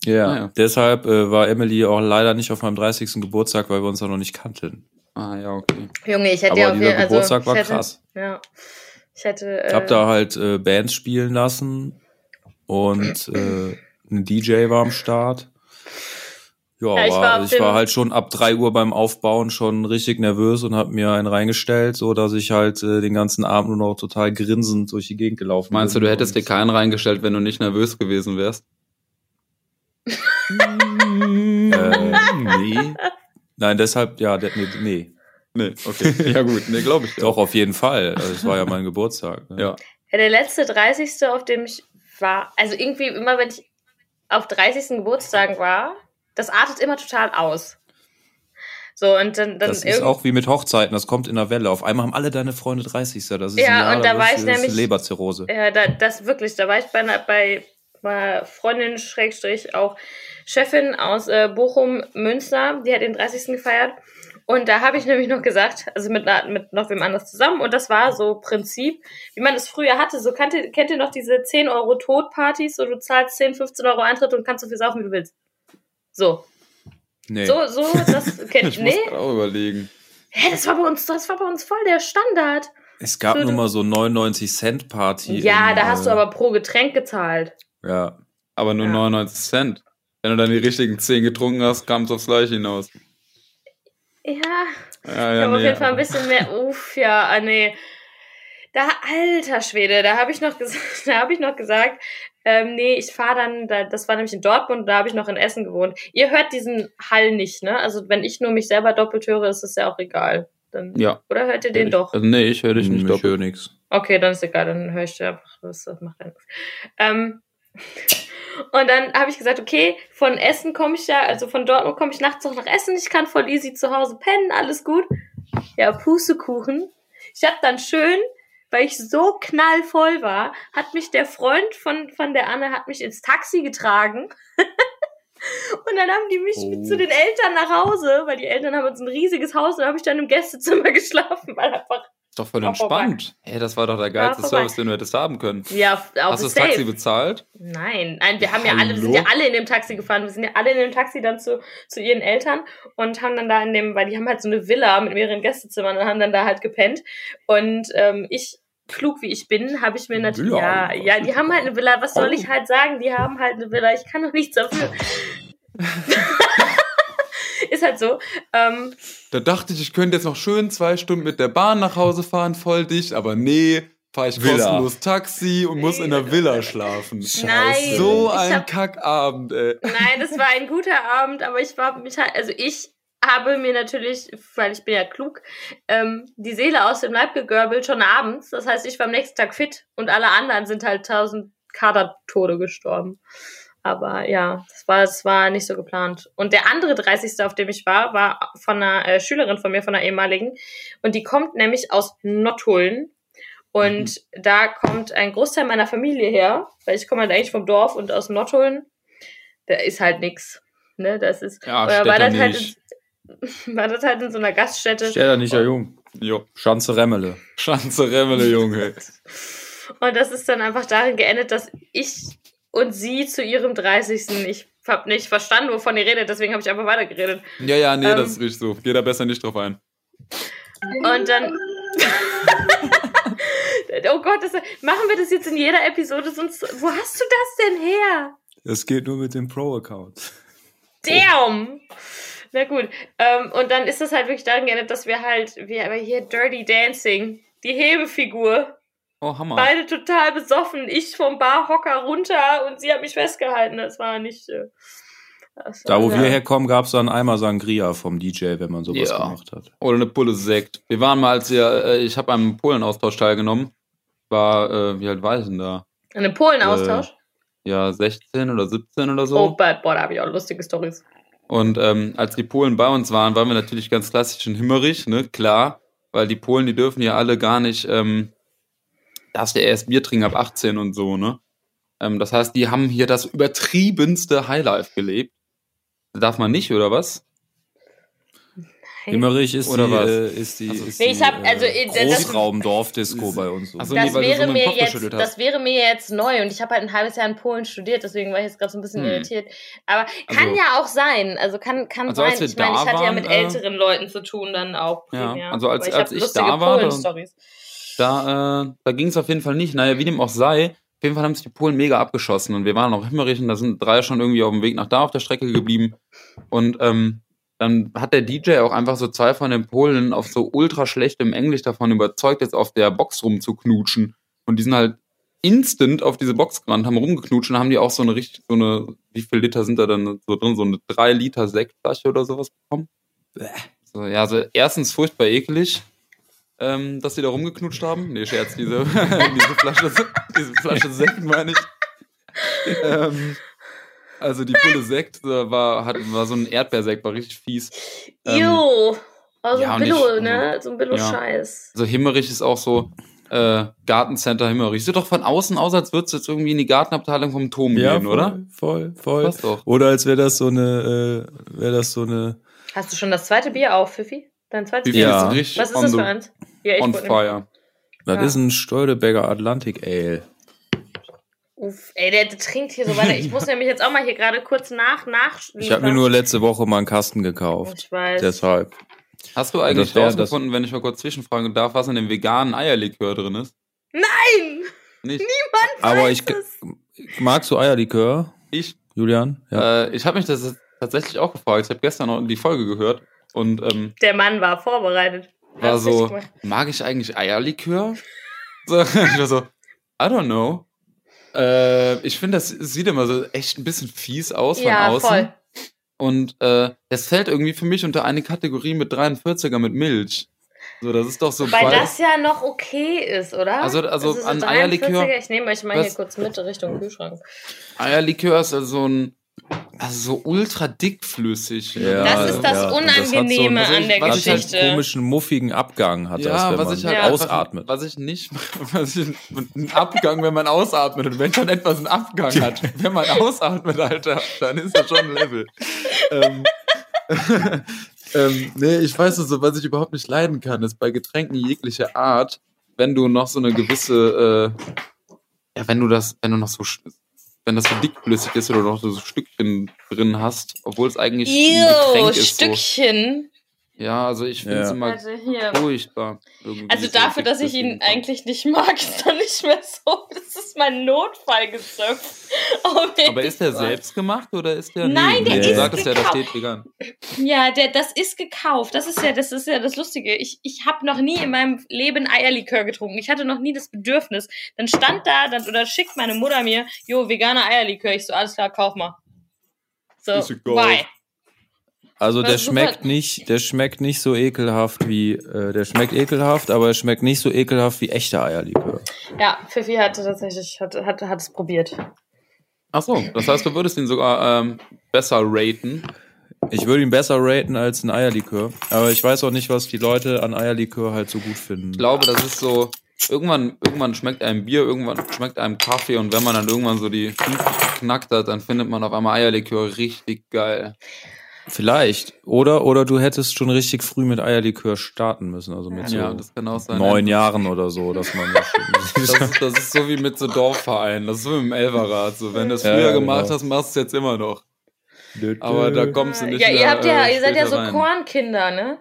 Ja, ah, ja. deshalb äh, war Emily auch leider nicht auf meinem 30. Geburtstag, weil wir uns da noch nicht kannten. Ah, ja, okay. Junge, ich hätte Aber ja auf jeden also, Geburtstag war hätte, krass. Ja. Ich hätte. Äh, hab da halt äh, Bands spielen lassen und äh, ein DJ war am Start. Ja, ja ich, war, war ich war halt schon ab drei Uhr beim Aufbauen schon richtig nervös und hab mir einen reingestellt, so dass ich halt äh, den ganzen Abend nur noch total grinsend durch die Gegend gelaufen Meinst bin. Meinst du, du hättest dir keinen reingestellt, wenn du nicht nervös gewesen wärst? Äh, nee. Nein, deshalb, ja, nee. nee. Nee, okay. Ja gut, nee, glaube ich. Doch, auf jeden Fall. Also, es war ja mein Geburtstag. Ne? Ja. ja. Der letzte 30. auf dem ich war, also irgendwie immer, wenn ich auf 30. Geburtstagen war, das artet immer total aus. So, und dann, dann das ist auch wie mit Hochzeiten, das kommt in der Welle. Auf einmal haben alle deine Freunde 30. Das ist ja, Jahr, und da war ich nämlich Leberzirrhose. Ja, da, das wirklich, da war ich bei, bei, bei Freundin Schrägstrich auch Chefin aus äh, Bochum Münster, die hat den 30. gefeiert und da habe ich nämlich noch gesagt, also mit, mit noch wem anders zusammen, und das war so Prinzip, wie man es früher hatte. So kennt ihr, kennt ihr noch diese 10 Euro Todpartys, so du zahlst 10, 15 Euro Eintritt und kannst so viel saufen, wie du willst. So. Nee. So, so, das kennt ich nee? muss auch überlegen. Hä, das war bei uns, das war bei uns voll der Standard. Es gab so, nur mal so 99 Cent Party. Ja, in, da hast du äh, aber pro Getränk gezahlt. Ja. Aber nur ja. 99 Cent. Wenn du dann die richtigen 10 getrunken hast, kam es aufs gleiche hinaus. Ja, ja, ja ich habe nee, auf jeden Fall ein bisschen mehr. Uff, ja, ah, nee. Da, alter Schwede, da habe ich noch gesagt, da habe ich noch gesagt, ähm, nee, ich fahre dann, da, das war nämlich in Dortmund, da habe ich noch in Essen gewohnt. Ihr hört diesen Hall nicht, ne? Also wenn ich nur mich selber doppelt höre, ist es ja auch egal. Dann, ja. Oder hört ihr den ich, doch? Also nee, ich höre dich nicht ich doppelt. Ich höre nichts. Okay, dann ist egal, dann höre ich dir einfach, das, das macht ja nichts. Ähm, und dann habe ich gesagt, okay, von Essen komme ich ja, also von Dortmund komme ich nachts noch nach Essen. Ich kann voll easy zu Hause pennen, alles gut. Ja, Pustekuchen. Ich habe dann schön, weil ich so knallvoll war, hat mich der Freund von, von der Anne hat mich ins Taxi getragen. Und dann haben die mich oh. mit zu den Eltern nach Hause, weil die Eltern haben uns ein riesiges Haus und habe ich dann im Gästezimmer geschlafen, weil einfach ist doch voll entspannt. Hey, das war doch der geilste Service, den du hättest haben können. Ja, auf Hast du das safe. Taxi bezahlt? Nein, nein, wir haben ja alle, wir sind ja alle in dem Taxi gefahren. Wir sind ja alle in dem Taxi dann zu, zu ihren Eltern und haben dann da in dem, weil die haben halt so eine Villa mit mehreren Gästezimmern und haben dann da halt gepennt. Und ähm, ich klug wie ich bin, habe ich mir natürlich, ja, ja, die haben halt eine Villa. Was soll ich halt sagen? Die haben halt eine Villa. Ich kann doch nichts dafür. ist halt so. Ähm, da dachte ich, ich könnte jetzt noch schön zwei Stunden mit der Bahn nach Hause fahren, voll dicht, aber nee, fahre ich Villa. kostenlos Taxi und muss in der Villa schlafen. Nein, so ein hab, Kackabend, ey. Nein, das war ein guter Abend, aber ich war mich halt, also ich habe mir natürlich, weil ich bin ja klug, ähm, die Seele aus dem Leib gegörbelt schon abends. Das heißt, ich war am nächsten Tag fit und alle anderen sind halt tausend Kadertode gestorben. Aber ja, das war, das war nicht so geplant. Und der andere 30. auf dem ich war, war von einer äh, Schülerin von mir, von einer ehemaligen. Und die kommt nämlich aus Nottuln. Und mhm. da kommt ein Großteil meiner Familie her, weil ich komme halt eigentlich vom Dorf und aus Nottuln. Da ist halt nix. Ne, das ist, ja, oder war das, halt in, war das halt in so einer Gaststätte. Städter nicht, ja, Jung. Jo. Schanze Remmele. Schanze Remmele, Junge. und das ist dann einfach darin geendet, dass ich und sie zu ihrem 30. Ich habe nicht verstanden, wovon ihr redet, deswegen habe ich einfach weitergeredet. Ja, ja, nee, ähm, das ist richtig so. Geh da besser nicht drauf ein. Und dann. oh Gott, das, machen wir das jetzt in jeder Episode, sonst. Wo hast du das denn her? Das geht nur mit dem Pro-Account. Damn! Na gut. Ähm, und dann ist das halt wirklich daran geändert, dass wir halt, wir aber hier Dirty Dancing, die Hebefigur, Oh, Hammer. Beide total besoffen. Ich vom Barhocker runter und sie hat mich festgehalten. Das war nicht. Äh, das da, wo ja. wir herkommen, gab es dann einmal Sangria vom DJ, wenn man sowas ja. gemacht hat. Oder eine Pulle Sekt. Wir waren mal, als wir, äh, ich habe am Polen-Austausch teilgenommen. War, äh, wie alt war ich denn da? An einem Polen-Austausch? ja 16 oder 17 oder so. Oh, boah, da habe ich auch lustige Stories. Und ähm, als die Polen bei uns waren, waren wir natürlich ganz klassisch in Himmerich, ne, klar, weil die Polen, die dürfen ja alle gar nicht, ähm, darfst ja erst Bier trinken ab 18 und so, ne. Ähm, das heißt, die haben hier das übertriebenste Highlife gelebt. Darf man nicht, oder was? Himmerich ist Oder die, was? äh, ist die, Also, ist nee, ich die hab- also, äh, äh, das- Großraumdorfdisco bei uns. So. Das nee, wäre so mir jetzt, das wäre mir jetzt neu und ich habe halt ein halbes Jahr in Polen studiert, deswegen war ich jetzt gerade so ein bisschen Hm. irritiert. Aber kann Also- ja auch sein, also kann, kann Also, sein. Ich meine, ich hatte ja waren, mit äh, älteren Leuten zu tun dann auch. Ja, primär. also als- Aber als ich da war, da- äh, da ging es auf jeden Fall nicht. Naja, wie dem auch sei, auf jeden Fall haben sich die Polen mega abgeschossen und wir waren noch Himmerich und da sind drei schon irgendwie auf dem Weg nach da auf der Strecke geblieben. Und ähm, dann hat der DJ auch einfach so zwei von den Polen auf so ultra schlechtem Englisch davon überzeugt, jetzt auf der Box rumzuknutschen. Und die sind halt instant auf diese Box gerannt, haben rumgeknutscht und haben die auch so eine richtig, so eine, wie viel Liter sind da dann so drin? So eine 3 Liter Sektflasche oder sowas bekommen. So, ja, also erstens furchtbar eklig, ähm, dass die da rumgeknutscht haben. Nee, Scherz, diese, diese Flasche, diese Flasche Sekt meine ich. ähm, also die Pulle Sekt war, hat, war so ein Erdbeersekt, war richtig fies. Ähm, Jo, also ja, ein und ich- Billo, ne? So ein ja. Billo-Scheiß. Also Himmerich ist auch so, äh, Gartencenter Himmerich. Sieht doch von außen aus, als würdest du jetzt irgendwie in die Gartenabteilung vom Turm ja, gehen, voll, oder? Voll, voll. Passt doch. Oder als wäre das so eine, äh, wäre das so eine. Hast du schon das zweite Bier auf, Pfiffi? Dein zweites Bier? Ja. ist richtig Was ist das für eins? Ja, ich on fire? Das Ja. ist ein Stoldeberger Atlantic Ale. Uff, ey, der, der trinkt hier so weiter. Ich muss nämlich jetzt auch mal hier gerade kurz nach, nach. Ich habe mir nur letzte Woche mal einen Kasten gekauft. Ich weiß. Deshalb. Hast du eigentlich rausgefunden, wenn ich mal kurz zwischenfragen darf, was in dem veganen Eierlikör drin ist? Nein! Nicht? Aber weiß ich es. magst du Eierlikör, Ich? Julian? Ja. Äh, ich habe mich das tatsächlich auch gefragt. Ich habe gestern noch die Folge gehört und ähm, Der Mann war vorbereitet. War so, mag ich eigentlich Eierlikör? So, ich war so, I don't know. Äh, ich finde, das sieht immer so echt ein bisschen fies aus von Ja, außen. voll. Und äh, das fällt irgendwie für mich unter eine Kategorie mit 43er mit Milch. So, das ist doch so Weil das ja noch okay ist, oder? Also- also ist an 43er. Eierlikör- Ich nehme euch mal hier kurz mit Richtung Kühlschrank. Eierlikör ist also so ein, also so ultra dickflüssig. Ja, Das ist das ja. Und das so Unangenehme an der was Was ich halt Geschichte. komischen, muffigen Abgang hat das, wenn was man ich halt Ja. ausatmet. Was ich nicht, was ich, ein Abgang, wenn man ausatmet. Und wenn schon etwas einen Abgang hat, wenn man ausatmet, Alter, dann ist das schon ein Level. ähm, ähm, nee, ich weiß so, was ich überhaupt nicht leiden kann, ist bei Getränken jeglicher Art, wenn du noch so eine gewisse, äh, ja, wenn du das, wenn du noch so, wenn das so dickflüssig ist oder noch so Stückchen drin hast, obwohl es eigentlich ein Ew, Getränk ist. So. Stückchen. Ja, also ich finde es Ja. immer Also hier. furchtbar. irgendwie Also so dafür, dass ich ihn eigentlich nicht mag, ist er nicht mehr so. Das ist mein Notfallgezöpf. Jeden Aber ist der selbst gemacht oder ist der? Nein, der du ist sagtest ja, da gekauft. steht vegan. Ja, der, das ist gekauft. Das ist ja, das ist ja das Lustige. Ich, ich habe noch nie in meinem Leben Eierlikör getrunken. Ich hatte noch nie das Bedürfnis. Dann stand da, dann, oder schickt meine Mutter mir, jo, veganer Eierlikör. Ich so, alles klar, kauf mal. So, Ist egal. why? Also der schmeckt nicht, der schmeckt nicht so ekelhaft wie, äh, der schmeckt ekelhaft, aber er schmeckt nicht so ekelhaft wie echter Eierlikör. Ja, Pfiffi hatte tatsächlich, hat, hat, hat es probiert. Ach so, das heißt, du würdest ihn sogar ähm, besser raten. Ich würde ihn besser raten als ein Eierlikör, aber ich weiß auch nicht, was die Leute an Eierlikör halt so gut finden. Ich glaube, das ist so, irgendwann, irgendwann schmeckt einem Bier, irgendwann schmeckt einem Kaffee und wenn man dann irgendwann so die 50 geknackt hat, dann findet man auf einmal Eierlikör richtig geil. Vielleicht. Oder, oder du hättest schon richtig früh mit Eierlikör starten müssen, also mit so Ja, das kann auch sein. neun Jahren oder so, dass man das Das ist, das ist so wie mit so Dorfvereinen, das ist so wie im Elferrad. So, wenn du es früher ja, gemacht genau. hast, machst du es jetzt immer noch. Aber da kommst du nicht Ja, ihr mehr, habt ja, äh, ihr seid ja so rein. Kornkinder, ne?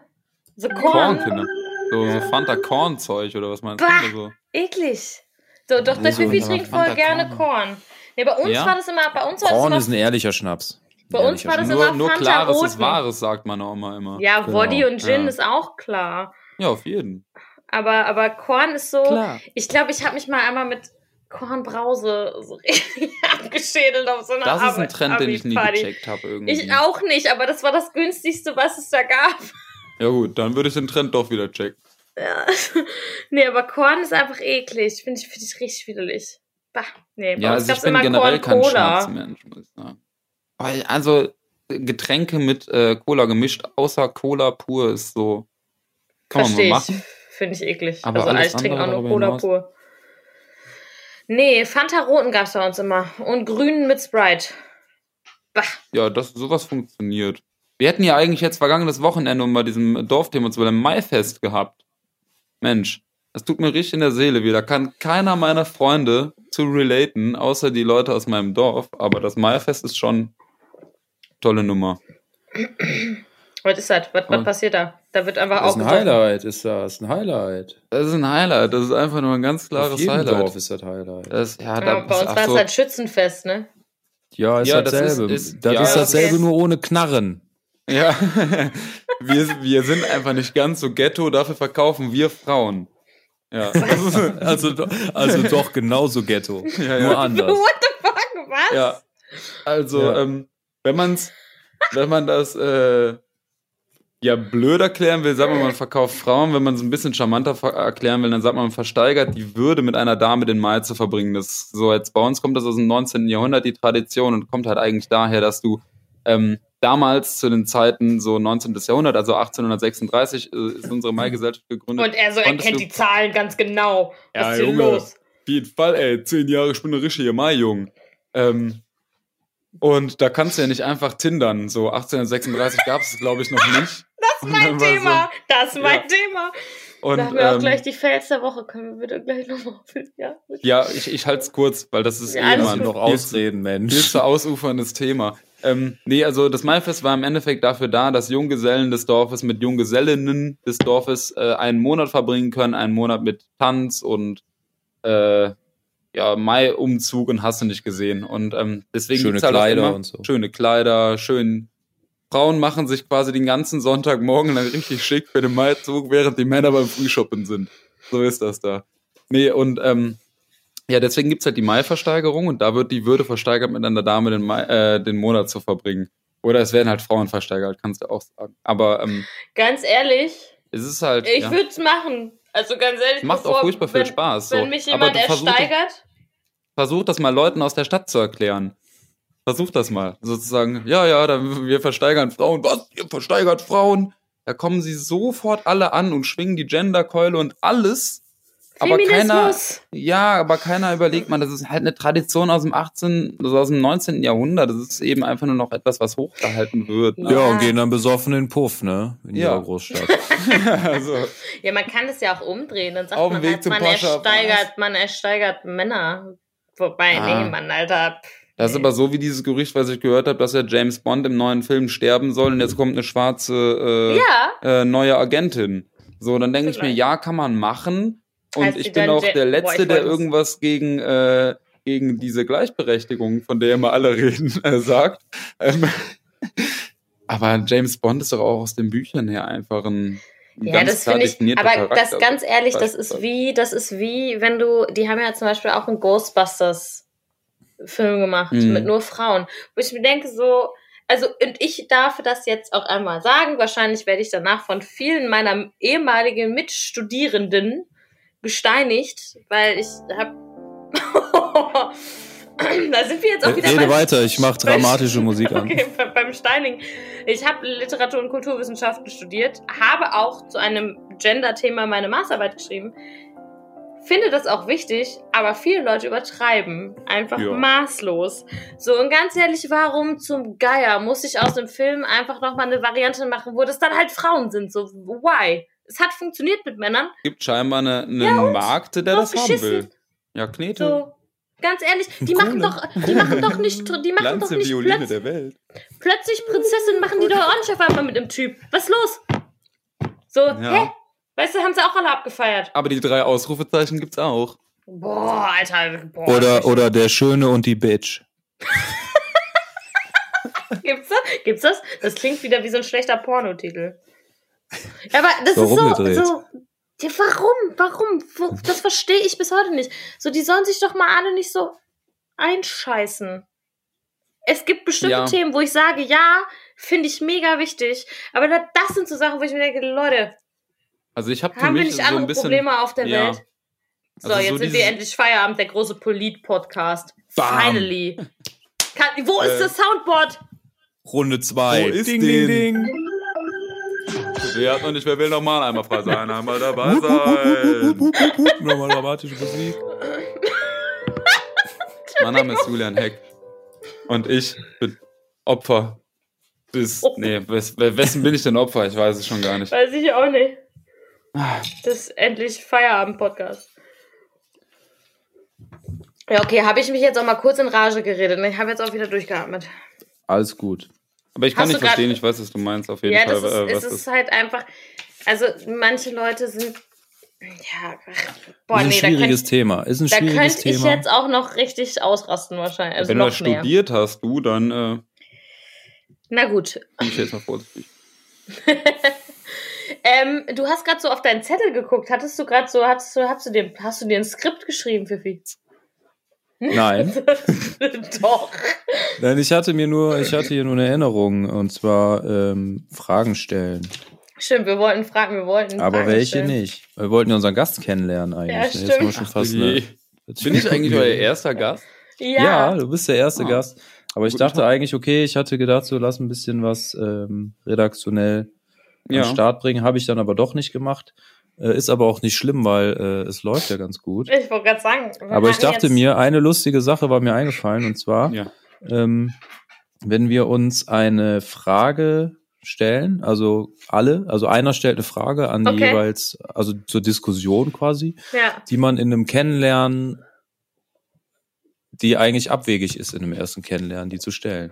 So Korn. Kornkinder. So, so Fanta Korn-Zeug oder was meinst du? Oder so? Eklig. So, doch, der so, Pfiffi aber trinkt voll gerne Korn. Korn. Nee, bei uns Ja? war das immer, bei uns war Korn das ist immer, ein ehrlicher Schnaps. Bei Ein uns war das. Nur, immer nur Fanta Klares Rot ist Wahres, sagt man auch immer. immer. ja, Genau, Woddy und Gin ja. ist auch klar. Ja, auf jeden. Aber, aber Korn ist so, Klar. ich glaube, ich habe mich mal einmal mit Kornbrause so richtig abgeschädelt auf so einer Das ist ein Arbeit- Trend, den ich nie gecheckt habe irgendwie. Ich auch nicht, aber das war das günstigste, was es da gab. Ja gut, dann würde ich den Trend doch wieder checken. Ja. nee, aber Korn ist einfach eklig. Finde ich, finde ich richtig widerlich. Bah, nee, ja, also ich bin generell kein Schnaps-Mensch, muss ich sagen. Also Getränke mit äh, Cola gemischt, außer Cola pur ist so. Kann Versteh man mal machen. Finde ich eklig. Aber also ich trinke auch nur Cola hinaus. pur. Nee, Fanta Roten gab es bei uns immer. Und Grünen mit Sprite. Bah. Ja, das, sowas funktioniert. Wir hätten ja eigentlich jetzt vergangenes Wochenende, um bei diesem Dorfthema zu bleiben, Maifest gehabt. Mensch, das tut mir richtig in der Seele wieder. Kann keiner meiner Freunde zu relaten, außer die Leute aus meinem Dorf. Aber das Maifest ist schon tolle Nummer. Was ist das? Was, was passiert da? Da wird einfach auch. Das ist ein Highlight, ist das. Ein Highlight. Das ist ein Highlight. Das ist einfach nur ein ganz klares Auf jedem Highlight. Dorf ist das Highlight. Das, ja, ja, da, bei uns war es so halt Schützenfest, ne? Ja, ist ja, dasselbe. Das ist, ist, das ja, ist dasselbe, nur ohne Knarren. Ja, wir, wir sind einfach nicht ganz so ghetto, dafür verkaufen wir Frauen. Ja. also, also doch genauso ghetto, ja, ja. nur anders. What the fuck, was? Ja, also ähm, wenn man's, wenn man das äh, ja blöd erklären will, sagt man, man verkauft Frauen. Wenn man es ein bisschen charmanter erklären will, dann sagt man, man versteigert die Würde, mit einer Dame den Mai zu verbringen. Das so jetzt bei uns kommt das aus dem 19. Jahrhundert die Tradition und kommt halt eigentlich daher, dass du ähm, damals zu den Zeiten so 19. Jahrhundert, also 1836 äh, ist unsere Mai-Gesellschaft gegründet. Und er so erkennt die Zahlen ganz genau. Was ja, ist hier Junge, los? Auf jeden Fall, ey, zehn Jahre, ich bin ein richtiger Mai-Jung. Ähm, und da kannst du ja nicht einfach tindern. So 1836 gab es, glaube ich, noch nicht. das ist mein Thema. So, das ist mein ja. Thema. Und, da haben wir ähm, auch gleich die Fails der Woche. Können wir bitte gleich nochmal. Ja, ja ich, ich halte es kurz, weil das ist ja, eh immer noch ausreden, Mensch. Viel zu ausuferndes Thema. Ähm, nee, also das Maifest war im Endeffekt dafür da, dass Junggesellen des Dorfes mit Junggesellinnen des Dorfes äh, einen Monat verbringen können, einen Monat mit Tanz und äh, ja, Mai-Umzug und hast du nicht gesehen. Und ähm, deswegen schöne halt Kleider und so. Schöne Kleider, schön. Frauen machen sich quasi den ganzen Sonntagmorgen dann richtig schick für den Maizug, während die Männer beim Frühshoppen sind. So ist das da. Nee, und ähm, ja, deswegen gibt's halt die Mai-Versteigerung und da wird die Würde versteigert, mit einer Dame den, Mai, äh, den Monat zu verbringen. Oder es werden halt Frauen versteigert, kannst du auch sagen. Aber ähm, ganz ehrlich, es ist halt. Ich ja. würde es machen. Also ganz ehrlich, macht bevor, auch furchtbar viel wenn, Spaß. Wenn mich jemand ersteigert. Versuch das mal Leuten aus der Stadt zu erklären. Versuch das mal. Sozusagen, ja, ja, dann, wir versteigern Frauen. Was? Ihr versteigert Frauen? Da kommen sie sofort alle an und schwingen die Genderkeule und alles. Aber keiner, ja, aber keiner überlegt mal, das ist halt eine Tradition aus dem 18., also aus dem 19. Jahrhundert. Das ist eben einfach nur noch etwas, was hochgehalten wird. Ne? Ja, und gehen dann besoffen in den Puff, ne? In ja. ihrer Großstadt. also, ja, man kann das ja auch umdrehen. Dann sagt man halt, man ersteigert, man ersteigert Männer. Wobei, ah. nee, Mann, Alter. Das ist aber so wie dieses Gerücht, was ich gehört habe, dass ja James Bond im neuen Film sterben soll und jetzt kommt eine schwarze äh, ja. äh, neue Agentin. So, dann denke ich mir, ja, kann man machen. Und heißt ich bin auch der Letzte, Boah, der irgendwas gegen, äh, gegen diese Gleichberechtigung, von der immer alle reden, äh, sagt. Ähm, aber James Bond ist doch auch aus den Büchern her einfach ein ja, das finde ich, aber Charakter. das ganz ehrlich, das ist wie, das ist wie, wenn du, die haben ja zum Beispiel auch einen Ghostbusters Film gemacht mhm. mit nur Frauen, wo ich mir denke so, also und ich darf das jetzt auch einmal sagen, wahrscheinlich werde ich danach von vielen meiner ehemaligen Mitstudierenden gesteinigt, weil ich habe da sind wir jetzt auch wieder Rede weiter, ich mache dramatische Musik an. Okay, beim Steining. Ich habe Literatur und Kulturwissenschaften studiert, habe auch zu einem Gender-Thema meine Masterarbeit geschrieben. Finde das auch wichtig, aber viele Leute übertreiben. Einfach ja. maßlos. So, und ganz ehrlich, warum zum Geier muss ich aus dem Film einfach nochmal eine Variante machen, wo das dann halt Frauen sind? So, why? Es hat funktioniert mit Männern. Gibt scheinbar eine, einen ja, Markt, der das haben will. Ja, Knete. So, ganz ehrlich, die machen doch, die machen doch nicht, die machen doch nicht Violine der Welt. Plötzlich Prinzessin machen die doch auch nicht auf einmal mit dem Typ. Was ist los? So, ja. hä? Weißt du, haben sie auch alle abgefeiert. Aber die drei Ausrufezeichen gibt's auch. Boah, Alter. Boah, oder, oder der Schöne und die Bitch. Gibt's das? Gibt's das? Das klingt wieder wie so ein schlechter Pornotitel. Aber das warum ist so, so. Ja, warum? Warum? Das verstehe ich bis heute nicht. So, die sollen sich doch mal alle nicht so einscheißen. Es gibt bestimmte ja. Themen, wo ich sage, ja, finde ich mega wichtig. Aber das sind so Sachen, wo ich mir denke, Leute, also ich habe haben wir nicht so andere bisschen, Probleme auf der ja. Welt? So, also jetzt so sind wir endlich Feierabend, der große Polit-Podcast. Finally. Kann, wo ist äh, das Soundboard? Runde 2. Wo ist ding, ding, ding. Wer hat noch nicht, wer will nochmal einmal frei sein, einmal dabei sein. Nochmal dramatische Musik. mein Name ist Julian Heck. Und ich bin Opfer. Bis, oh. nee, wes, wessen bin ich denn Opfer? Ich weiß es schon gar nicht. Weiß ich auch nicht. Das ist endlich Feierabend-Podcast. Ja, okay, habe ich mich jetzt auch mal kurz in Rage geredet. Ich habe jetzt auch wieder durchgeatmet. Alles gut. Aber ich kann Hast nicht verstehen, ich weiß, was du meinst, auf jeden ja, Fall. Ja, äh, es ist halt einfach, also manche Leute sind, ja, boah, ist ein nee, schwieriges Thema. Ist ein da schwieriges Thema. Da könnte ich jetzt auch noch richtig ausrasten wahrscheinlich. Also Wenn du das studiert hast, du, dann, äh, Na gut. Bin ich jetzt mal vorsichtig. ähm, du hast gerade so auf deinen Zettel geguckt. Hattest du gerade so, hast du, hast du dir, hast du dir ein Skript geschrieben, Fifi? Nein. Doch. Nein, ich hatte mir nur, ich hatte hier nur eine Erinnerung und zwar ähm, Fragen stellen. Stimmt, wir wollten Fragen, wir wollten. Aber Fragen welche stellen. nicht? Wir wollten ja unseren Gast kennenlernen eigentlich. Ja, stimmt. schon fast eine, Bin ich eigentlich euer erster Gast? Ja. ja, du bist der erste oh. Gast. Aber ich dachte eigentlich, okay, ich hatte gedacht, so lass ein bisschen was ähm, redaktionell ja. an den Start bringen. Habe ich dann aber doch nicht gemacht. Äh, ist aber auch nicht schlimm, weil äh, es läuft ja ganz gut. Ich wollte gerade sagen. Aber ich dachte mir, eine lustige Sache war mir eingefallen und zwar, ja. ähm, wenn wir uns eine Frage stellen, also alle, also einer stellt eine Frage an okay. jeweils, also zur Diskussion quasi, ja. die man in einem Kennenlernen, die eigentlich abwegig ist in einem ersten Kennenlernen, die zu stellen.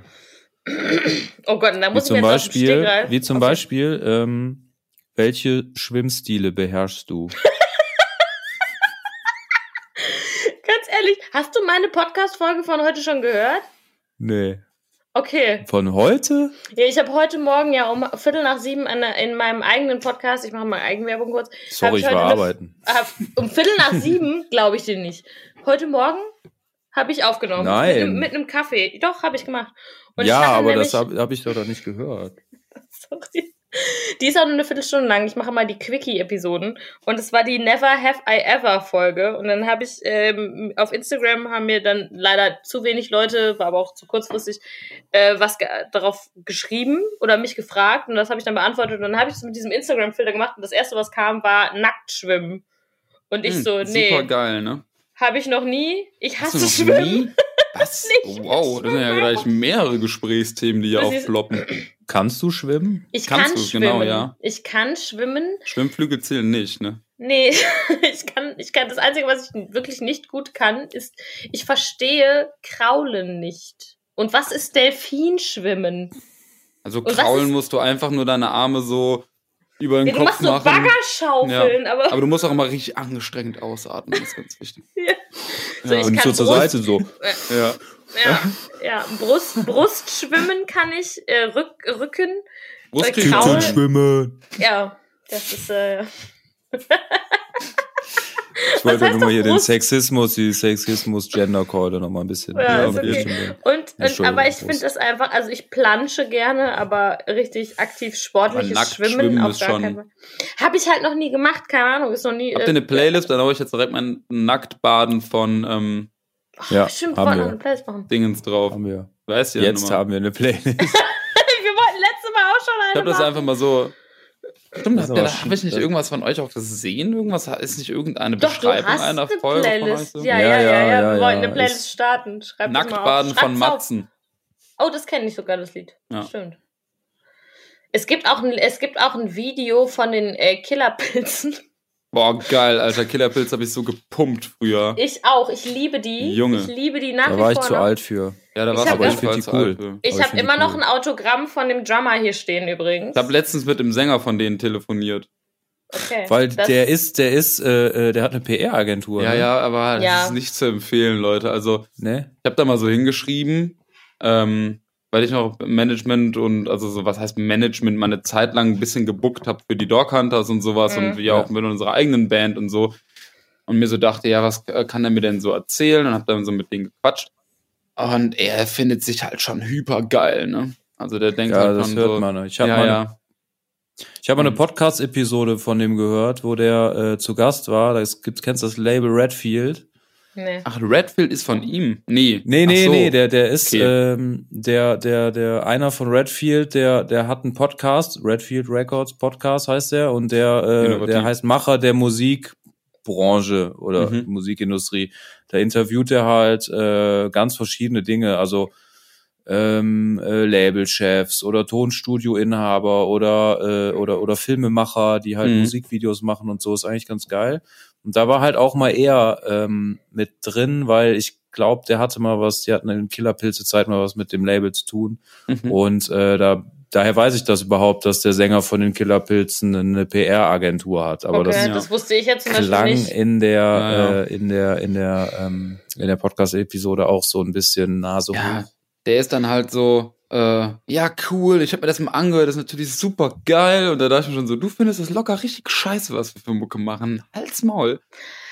Oh Gott, da muss wie zum Beispiel, wie zum okay. Beispiel, ähm, welche Schwimmstile beherrschst du? Ganz ehrlich, hast du meine Podcast-Folge von heute schon gehört? Nee. Okay. Von heute? Ja, ich habe heute Morgen ja um Viertel nach sieben in, in meinem eigenen Podcast, ich mache mal Eigenwerbung kurz. Sorry, ich, ich war arbeiten. Hab, um Viertel nach sieben, glaube ich dir nicht. Heute Morgen habe ich aufgenommen. Nein. Mit, mit einem Kaffee. Doch, habe ich gemacht. Und ja, aber nämlich, das habe hab ich doch nicht gehört. Sorry. Die ist auch nur eine Viertelstunde lang. Ich mache mal die Quickie-Episoden. Und es war die Never Have I Ever Folge. Und dann habe ich ähm, auf Instagram haben mir dann leider zu wenig Leute, war aber auch zu kurzfristig, äh, was ge darauf geschrieben oder mich gefragt. Und das habe ich dann beantwortet. Und dann habe ich es mit diesem Instagram-Filter gemacht. Und das erste, was kam, war Nacktschwimmen. Und ich hm, so, nee. Super geil, ne? Habe ich noch nie. Ich hasse Schwimmen. Was? wow, das sind ja gleich mehrere Gesprächsthemen, die hier aufploppen. Kannst du schwimmen? Ich Kannst kann du, schwimmen. Genau, ja. Ich kann schwimmen. Schwimmflügel zählen nicht, ne? Nee, ich kann, ich kann, das Einzige, was ich wirklich nicht gut kann, ist, ich verstehe Kraulen nicht. Und was ist Delfinschwimmen? Also Kraulen musst du einfach nur deine Arme so über den ja, Kopf machen. Du machst so Baggerschaufeln, ja. aber. Aber du musst auch immer richtig angestrengt ausatmen, das ist ganz wichtig. ja. So, ja. Und so zur Seite so. ja. Ja, ja. Brust, Brustschwimmen kann ich, äh, Rück, Rücken. Brustschwimmen. Ja, das ist, äh, Ich wollte nur mal hier den Sexismus, die Sexismus-Gender-Code noch mal ein bisschen. Ja, ja okay. Und, und aber ich finde das einfach, also ich plansche gerne, aber richtig aktiv sportliches Schwimmen, Schwimmen auf gar keinen Fall. Habe ich halt noch nie gemacht, keine Ahnung, ist noch nie. Habt ihr eine äh, Playlist? Dann hau ich jetzt direkt mein Nacktbaden von ähm, oh, ja, bestimmt haben wir. eine Playlist machen. Dingens drauf. Haben wir. Weißt du ja Jetzt haben wir eine Playlist. wir wollten letztes Mal auch schon eine Ich habe das einfach mal so Stimmt, habt ihr da, habe ich nicht irgendwas von euch auch gesehen? Irgendwas ist nicht irgendeine Doch, Beschreibung einer eine Folge Playlist. von euch? Ja, ja, ja, ja, ja, Wir wollten eine Playlist starten. Schreibt Nacktbaden von Matzen. Oh, das kenne ich sogar, das Lied. Ja. Stimmt. Es gibt auch ein, es gibt auch ein Video von den äh, Killerpilzen. Boah, geil, Alter. Killerpilz habe ich so gepumpt früher. Ich auch. Ich liebe die. Junge. Ich liebe die nach da wie vor. Da war ich zu alt für. Ja, da war aber ich finde die cool. Ich, ich habe immer cool. noch ein Autogramm von dem Drummer hier stehen übrigens. Ich habe letztens mit dem Sänger von denen telefoniert. Okay, Weil der ist, der ist, äh, äh der hat eine PR-Agentur. Ja, ne? ja, aber ja. das ist nicht zu empfehlen, Leute. Also, ne? ich habe da mal so hingeschrieben, ähm, weil ich noch Management und, also so, was heißt Management, mal eine Zeit lang ein bisschen gebuckt habe für die Dog Hunters und sowas mhm. und wir ja. auch mit unserer eigenen Band und so. Und mir so dachte, ja, was kann er mir denn so erzählen? Und hab dann so mit denen gequatscht. Und er findet sich halt schon hyper geil, ne? Also der denkt ja, halt das hört so, man. Ich habe ja, mal, ja. Ich habe eine Podcast-Episode von dem gehört, wo der äh, zu Gast war. Da gibt, kennst du das Label Redfield? Nee. Ach, Redfield ist von ihm? Nee. Nee, nee, so. nee, der, der ist, okay. ähm, der, der, der, einer von Redfield, der, der hat einen Podcast, Redfield Records Podcast heißt der, und der, äh, der heißt Macher der Musikbranche oder mhm. Musikindustrie. Da interviewt er halt äh, ganz verschiedene Dinge, also ähm, äh, Labelchefs oder Tonstudioinhaber oder äh, oder oder Filmemacher, die halt mhm. Musikvideos machen und so ist eigentlich ganz geil. Und da war halt auch mal eher ähm, mit drin, weil ich glaube, der hatte mal was, die hatten in Killerpilze Zeit mal was mit dem Label zu tun mhm. und äh, da daher weiß ich das überhaupt, dass der Sänger von den Killerpilzen eine PR-Agentur hat. Aber okay, das, das wusste ich jetzt zum klang nicht. in der ja, ja. Äh, in der in der ähm, in der Podcast-Episode auch so ein bisschen nah so. Ja, der ist dann halt so, äh, ja, cool, ich habe mir das mal angehört, das ist natürlich super geil. Und da dachte ich mir schon so, du findest das locker richtig scheiße, was wir für Mucke machen. Halt's Maul.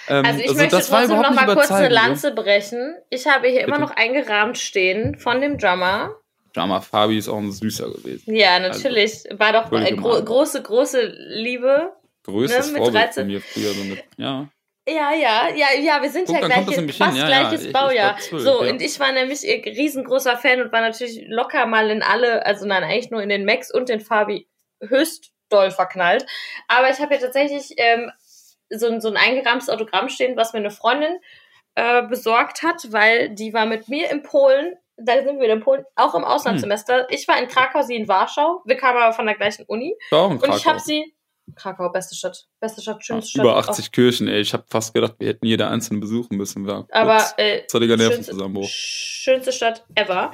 Ähm, also ich also möchte trotzdem noch mal kurz eine Lanze brechen. Ich habe hier Bitte? immer noch eingerahmt stehen von dem Drummer. Drummer Fabi ist auch ein Süßer gewesen. Ja, natürlich. Also, War doch eine gro große, große Liebe. Größtes ne, Vorbild von mir früher. So mit, ja. Ja, ja, ja, ja, wir sind Guck, ja gleich, fast ja, gleiches ja, Baujahr. Ich, ich so, ja. und ich war nämlich riesengroßer Fan und war natürlich locker mal in alle, also nein, eigentlich nur in den Max und den Fabi höchst doll verknallt. Aber ich habe ja tatsächlich ähm, so, so ein eingerahmtes Autogramm stehen, was mir eine Freundin äh, besorgt hat, weil die war mit mir in Polen da sind wir in Polen, auch im Auslandssemester. Hm. Ich war in Krakau, sie in Warschau. Wir kamen aber von der gleichen Uni. Ja, und ich habe sie, Krakau, beste Stadt. Beste Stadt, schönste Stadt. Über 80 auch. Kirchen, ey. Ich habe fast gedacht, wir hätten jede einzelne besuchen müssen. Ja, Aber, äh, Nervenzusammenbruch. Schönste Stadt ever.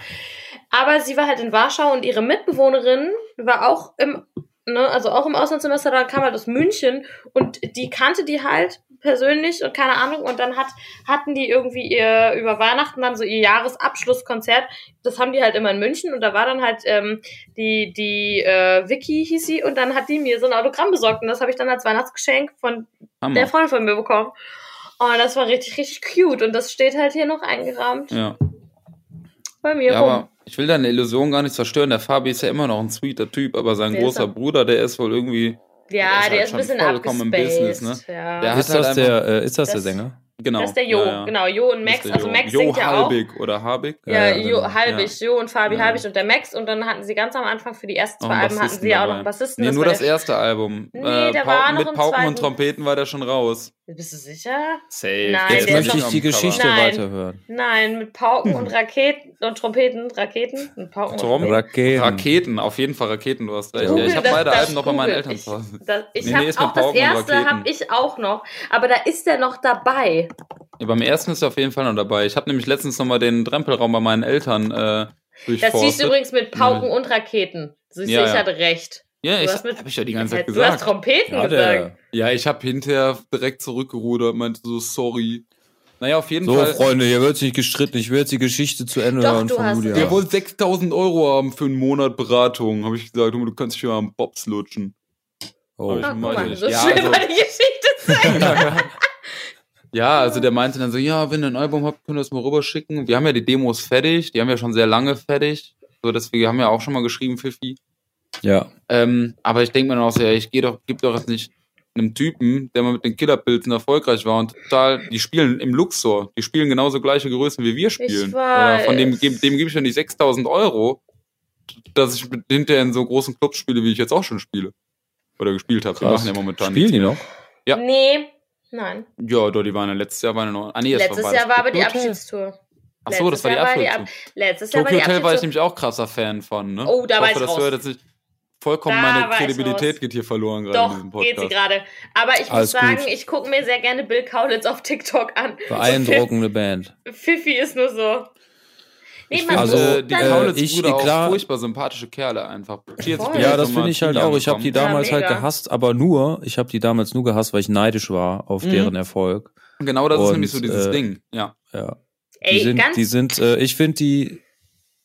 Aber sie war halt in Warschau und ihre Mitbewohnerin war auch im, ne, also auch im Auslandssemester, da kam halt aus München und die kannte die halt persönlich und keine Ahnung. Und dann hat, hatten die irgendwie ihr über Weihnachten dann so ihr Jahresabschlusskonzert. Das haben die halt immer in München und da war dann halt ähm, die, die äh, Vicky hieß sie und dann hat die mir so ein Autogramm besorgt und das habe ich dann als Weihnachtsgeschenk von Hammer. der Freundin von mir bekommen. Und das war richtig, richtig cute und das steht halt hier noch eingerahmt. Ja. Bei mir ja, rum. Aber ich will deine Illusion gar nicht zerstören. Der Fabi ist ja immer noch ein sweeter Typ, aber sein der großer Bruder, der ist wohl irgendwie ja, der ist, halt ist ein bisschen abgespaced. Business, ne? ja. der ist, das halt der, äh, ist das, das der Sänger? Genau. Das ist der Jo, ja, ja. genau. Jo und Max. Also Max jo singt ja auch. Halbig oder Habig. Ja, ja Jo genau. Halbig, Jo und Fabi ja. Halbig und der Max. Und dann hatten sie ganz am Anfang für die ersten zwei Alben hatten sie ja auch noch einen Bassisten. Nee, nur das erste Album. Nee, äh, der war noch Mit Pauken und Trompeten war der schon raus. Bist du sicher? Safe. Nein, Jetzt möchte ich die Geschichte Nein. weiterhören. Nein, mit Pauken und Raketen und Trompeten, Raketen und Pauken Trom und Raketen. Raketen, auf jeden Fall Raketen, du hast recht. Google, ich habe beide das Alben noch bei meinen Eltern zu Hause. Ich, nee, nee, auch das erste habe ich auch noch, aber da ist der noch dabei. Ja, beim ersten ist er auf jeden Fall noch dabei. Ich habe nämlich letztens noch mal den Drempelraum bei meinen Eltern äh, durchforstet. Das siehst du übrigens mit Pauken ja. und Raketen. So, ja, ich hatte recht. Ja, ich habe ich ja die ganze Zeit gesagt. Du hast Trompeten ja, gesagt. Ja, ich habe hinterher direkt zurückgerudert und meinte so, sorry. Naja, auf jeden so, Fall. So, Freunde, hier wird nicht gestritten. Ich will jetzt die Geschichte zu Ende Doch, hören von Julia. Wir wollen 6000 Euro haben für einen Monat Beratung. Habe ich gesagt, du kannst dich ja am Bobs lutschen. Oh, ich meine, so ja, schön also, war die Geschichte zu Ende. ja, also der meinte dann so, ja, wenn ihr ein Album habt, könnt ihr das mal rüberschicken. Wir haben ja die Demos fertig. Die haben wir ja schon sehr lange fertig. So, deswegen haben wir auch schon mal geschrieben, Fifi. Ja. Ähm, aber ich denke mir dann auch so, ja, ich gehe doch, gib doch jetzt nicht einem Typen, der mal mit den Killerpilzen erfolgreich war und total, die spielen im Luxor, die spielen genauso gleiche Größen wie wir spielen. Ich weiß. Von dem, dem, gebe ich ja nicht 6000 Euro, dass ich mit, hinterher in so großen Clubs spiele, wie ich jetzt auch schon spiele. Oder gespielt habe. Die machen ja momentan Spielen die noch? Ja. Nee, nein. Ja, doch, die waren ja letztes Jahr waren ja noch. Ah, nee, letztes war, Jahr war aber die Abschiedstour. Ach so, das war die Abschiedstour. Letztes Jahr war die Hotel war ich nämlich auch krasser Fan von, ne? Oh, da ich war hoffe, ich das raus. Vollkommen da meine Kredibilität geht hier verloren gerade Doch, in diesem Podcast. geht sie gerade. Aber ich Alles muss sagen, gut. ich gucke mir sehr gerne Bill Kaulitz auf TikTok an. Beeindruckende Band. Fifi ist nur so. Nee, man also, so, die Kaulitz-Brüder auch furchtbar sympathische Kerle einfach. Ja, das finde ich halt auch. Ich habe die damals ja, halt gehasst, aber nur, ich habe die damals nur gehasst, weil ich neidisch war auf mhm. deren Erfolg. Genau das Und, ist nämlich so dieses äh, Ding, ja. Ja. Die Ey, sind, die sind, äh, ich finde die,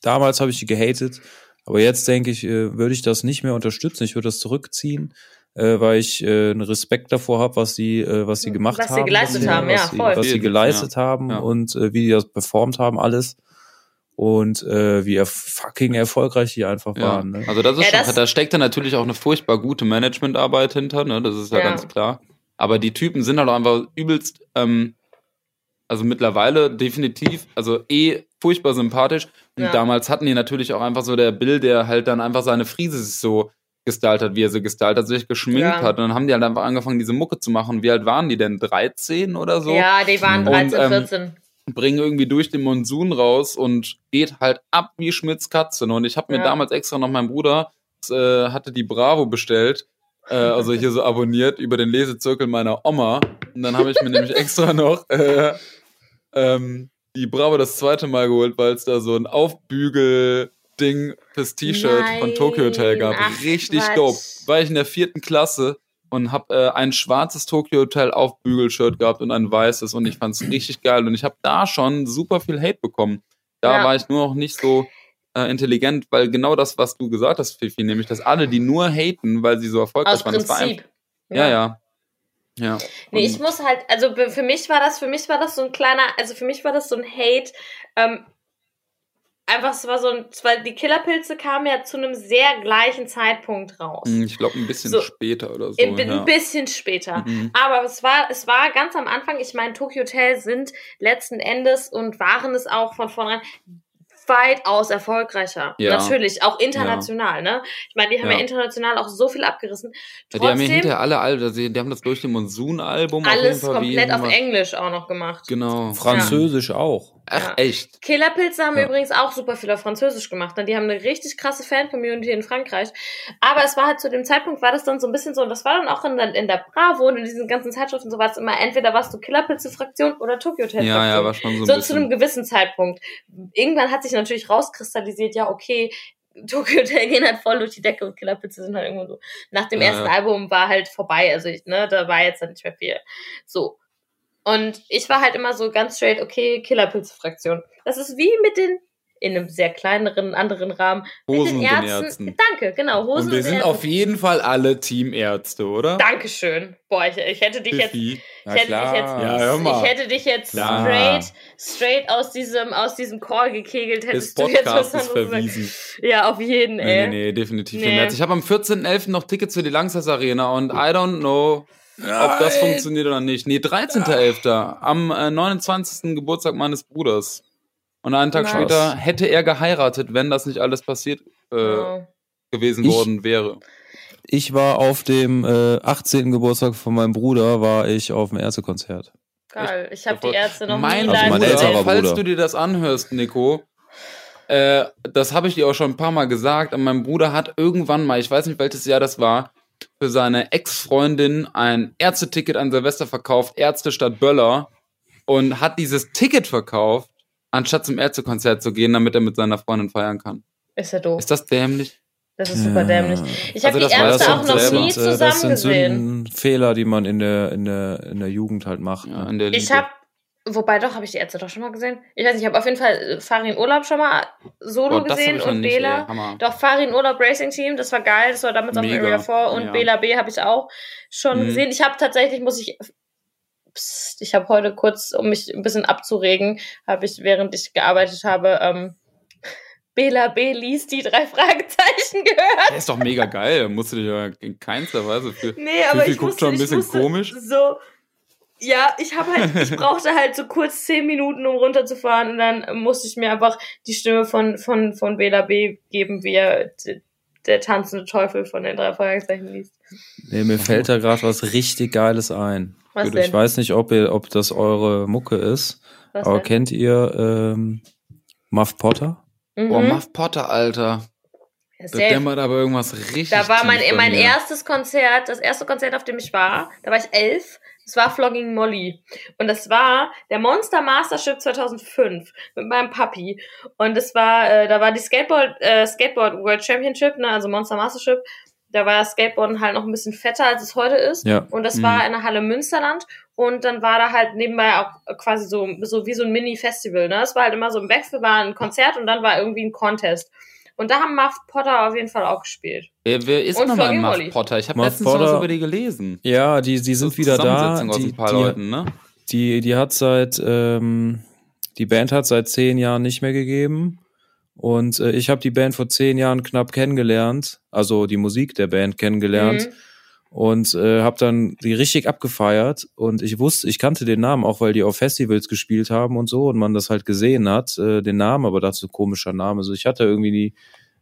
damals habe ich die gehatet, aber jetzt denke ich, äh, würde ich das nicht mehr unterstützen. Ich würde das zurückziehen, äh, weil ich äh, einen Respekt davor habe, was sie, äh, was sie gemacht was haben. Sie geleistet was haben, sie, ja, voll. Was sie geleistet ja. haben ja. und äh, wie die das performt haben, alles. und äh, wie er fucking erfolgreich die einfach Ja. waren. Ne? Also das ist Ja, schon, das- da steckt da natürlich auch eine furchtbar gute Managementarbeit hinter, ne? Das ist ja, Ja. ganz klar. Aber die Typen sind halt auch einfach übelst, ähm, also mittlerweile definitiv, also eh furchtbar sympathisch. Und Ja. damals hatten die natürlich auch einfach so der Bill, der halt dann einfach seine Friese sich so gestylt hat, wie er sie gestylt hat, sich geschminkt Ja. hat. Und dann haben die halt einfach angefangen, diese Mucke zu machen. Wie alt waren die denn? 13 oder so? Ja, die waren Und, 13, ähm, 14. bringen irgendwie durch den Monsun raus und geht halt ab wie Schmitz Katze. Und ich habe mir Ja. damals extra noch mein Bruder äh, hatte die Bravo bestellt, äh, also hier so abonniert über den Lesezirkel meiner Oma. Und dann habe ich mir nämlich extra noch äh, ähm, die Bravo das zweite Mal geholt, weil es da so ein Aufbügel-Ding fürs T-Shirt von Tokyo Hotel gab. Ach, Richtig Quatsch. dope. War ich in der vierten Klasse und habe äh, ein schwarzes Tokyo Hotel Aufbügel-Shirt gehabt und ein weißes und ich fand's richtig geil und ich habe da schon super viel Hate bekommen. Da Ja. war ich nur noch nicht so äh, intelligent, weil genau das, was du gesagt hast, Fifi, nämlich, dass alle, die nur haten, weil sie so erfolgreich Aus waren, das war Prinzip. einfach, ja, ja, ja. Nee, ich muss halt, also für mich war das, für mich war das so ein kleiner, also für mich war das so ein Hate. Ähm, einfach, es war so ein, es war, die Killerpilze kamen ja zu einem sehr gleichen Zeitpunkt raus. Hm, Ich glaube, ein bisschen So. später oder so. Ein, ja. bisschen später. Mhm. Aber es war, es war ganz am Anfang, ich meine, Tokyo Hotel sind letzten Endes und waren es auch von vornherein weitaus erfolgreicher. Ja. Natürlich, auch international, ne? Ich meine, die haben ja. Ja. international auch so viel abgerissen. Ja, die haben ja Trotzdem hinterher alle, alle die, die haben das durch den Monsun-Album auf jeden alles Fall komplett auf Englisch auch noch gemacht. Genau. Französisch auch. Ach, Ja. echt? Killerpilze haben Ja. übrigens auch super viel auf Französisch gemacht. Ne? Die haben eine richtig krasse Fan-Community in Frankreich. Aber es war halt zu dem Zeitpunkt, war das dann so ein bisschen so, und das war dann auch in der, in der Bravo und in diesen ganzen Zeitschriften so war es immer, entweder warst du Killerpilze-Fraktion oder Tokyo Hotel-Fraktion. Ja, ja, war schon so ein so zu einem bisschen. gewissen Zeitpunkt. Irgendwann hat sich natürlich rauskristallisiert, ja, okay, Tokyo Hotel gehen halt voll durch die Decke und Killerpilze sind halt irgendwo so. Nach dem Ja, ersten ja. Album war halt vorbei, also ich, ne, da war jetzt dann nicht mehr viel. So. Und ich war halt immer so ganz straight, okay, Killerpilze-Fraktion. Das ist wie mit den, in einem sehr kleineren, anderen Rahmen, Hosen mit und den Ärzten. Ärzten. Danke, genau, Hosen Und wir und sind Ärzten. auf jeden Fall alle Teamärzte, oder? Dankeschön. Boah, ich, ich hätte dich jetzt Fifi. ich hätte, dich jetzt, Ja, hör mal. ich hätte dich jetzt Klar. straight, straight aus diesem, aus diesem Call gekegelt, hättest du jetzt was anderes gesagt. verwiesen. Ja, auf jeden, Nee, ey. nee, nee, definitiv Nee. März. Ich habe am 14.11. noch Tickets für die Langsess Arena und I don't know, ob das funktioniert oder nicht. Nee, 13.11. Am äh, 29. Geburtstag meines Bruders. Und einen Tag Nice. später hätte er geheiratet, wenn das nicht alles passiert äh, Ja. gewesen Ich- worden wäre. Ich war auf dem äh, 18. Geburtstag von meinem Bruder, war ich auf dem Ärztekonzert. Geil. Ich habe die Ärzte noch mein nie Also mein Bruder, älterer falls Bruder. du dir das anhörst, Nico, äh, das habe ich dir auch schon ein paar Mal gesagt. Und mein Bruder hat irgendwann mal, ich weiß nicht welches Jahr das war, für seine Ex-Freundin ein Ärzteticket an Silvester verkauft, Ärzte statt Böller, und hat dieses Ticket verkauft, anstatt zum Ärztekonzert zu gehen, damit er mit seiner Freundin feiern kann. Ist ja doof. Ist das dämlich? Das ist super dämlich. Ich habe Also die das Ärzte auch noch selber. nie äh, das zusammen sind gesehen. Fehler, die man in der, in der, in der Jugend halt macht. Ja, ne? in der Liebe. Ich habe, wobei doch, habe ich die Ärzte doch schon mal gesehen. Ich weiß nicht, ich habe auf jeden Fall äh, Farin Urlaub schon mal solo Oh, gesehen und nicht, Bela. ey. Doch, Farin Urlaub Racing Team, das war geil, das war damals auf Mega, Area 4 und ja. Bela B habe ich auch schon Mhm. gesehen. Ich habe tatsächlich, muss ich, psst, ich habe heute kurz, um mich ein bisschen abzuregen, habe ich, während ich gearbeitet habe, ähm, Bela B liest die drei Fragezeichen gehört. Der ist doch mega geil. Musst du dich ja in keinster Weise für. Nee, aber Fifi ich musste, schon ein bisschen musste komisch. So, ja, ich habe halt, ich brauchte halt so kurz zehn Minuten, um runterzufahren und dann musste ich mir einfach die Stimme von von von Bela B geben, wie er der tanzende Teufel von den drei Fragezeichen liest. Nee, mir fällt da gerade was richtig Geiles ein. Was Gut, denn? Ich weiß nicht, ob, ihr, ob das eure Mucke ist, Was aber denn? kennt ihr ähm, Muff Potter? Mhm. Boah, Muff Potter, Alter. Da Safe. dämmert aber irgendwas richtig. Da war mein, mein erstes Konzert, das erste Konzert, auf dem ich war, da war ich elf. Das war Flogging Molly. Und das war der Monster Mastership 2005 mit meinem Papi. Und das war, äh, da war die Skateboard, äh, Skateboard World Championship, ne, also Monster Mastership. Da war Skateboarden halt noch ein bisschen fetter, als es heute ist. Ja. Und das Mhm. war in der Halle Münsterland. Und dann war da halt nebenbei auch quasi so, so wie so ein Mini-Festival. Ne? Es war halt immer so im Wechsel, war ein Konzert und dann war irgendwie ein Contest. Und da haben Muff Potter auf jeden Fall auch gespielt. Wer, wer ist Und nochmal Muff Molly. Potter? Ich habe letztens was Potter- über die gelesen. Ja, die, die sind wieder da. Zusammensetzung aus Die, ein paar die, Leuten, ne? die, die hat seit, ähm, die Band hat seit zehn Jahren nicht mehr gegeben. Und äh, ich habe die Band vor zehn Jahren knapp kennengelernt, also die Musik der Band kennengelernt. Mhm. Und äh, habe dann die richtig abgefeiert und ich wusste, ich kannte den Namen auch, weil die auf Festivals gespielt haben und so und man das halt gesehen hat, äh, den Namen, aber dazu komischer Name. Also ich hatte irgendwie nie,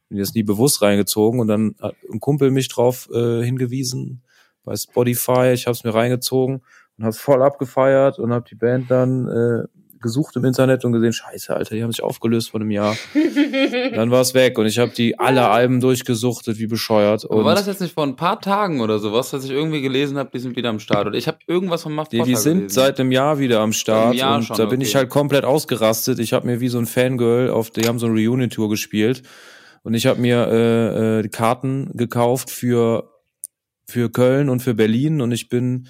mir das nie bewusst reingezogen und dann hat ein Kumpel mich drauf äh, hingewiesen bei Spotify. Ich habe es mir reingezogen und habe voll abgefeiert und habe die Band dann äh, gesucht im Internet und gesehen, scheiße, Alter, die haben sich aufgelöst vor einem Jahr. dann war es weg und ich habe die alle Alben durchgesuchtet, wie bescheuert. Und war das jetzt nicht vor ein paar Tagen oder sowas, dass ich irgendwie gelesen habe, die sind wieder am Start? Oder ich habe irgendwas von Muff Die, die sind gelesen. seit einem Jahr wieder am Start und schon, da bin okay. ich halt komplett ausgerastet. Ich habe mir wie so ein Fangirl auf, die haben so eine Reunion-Tour gespielt und ich habe mir äh, äh, Karten gekauft für für Köln und für Berlin und ich bin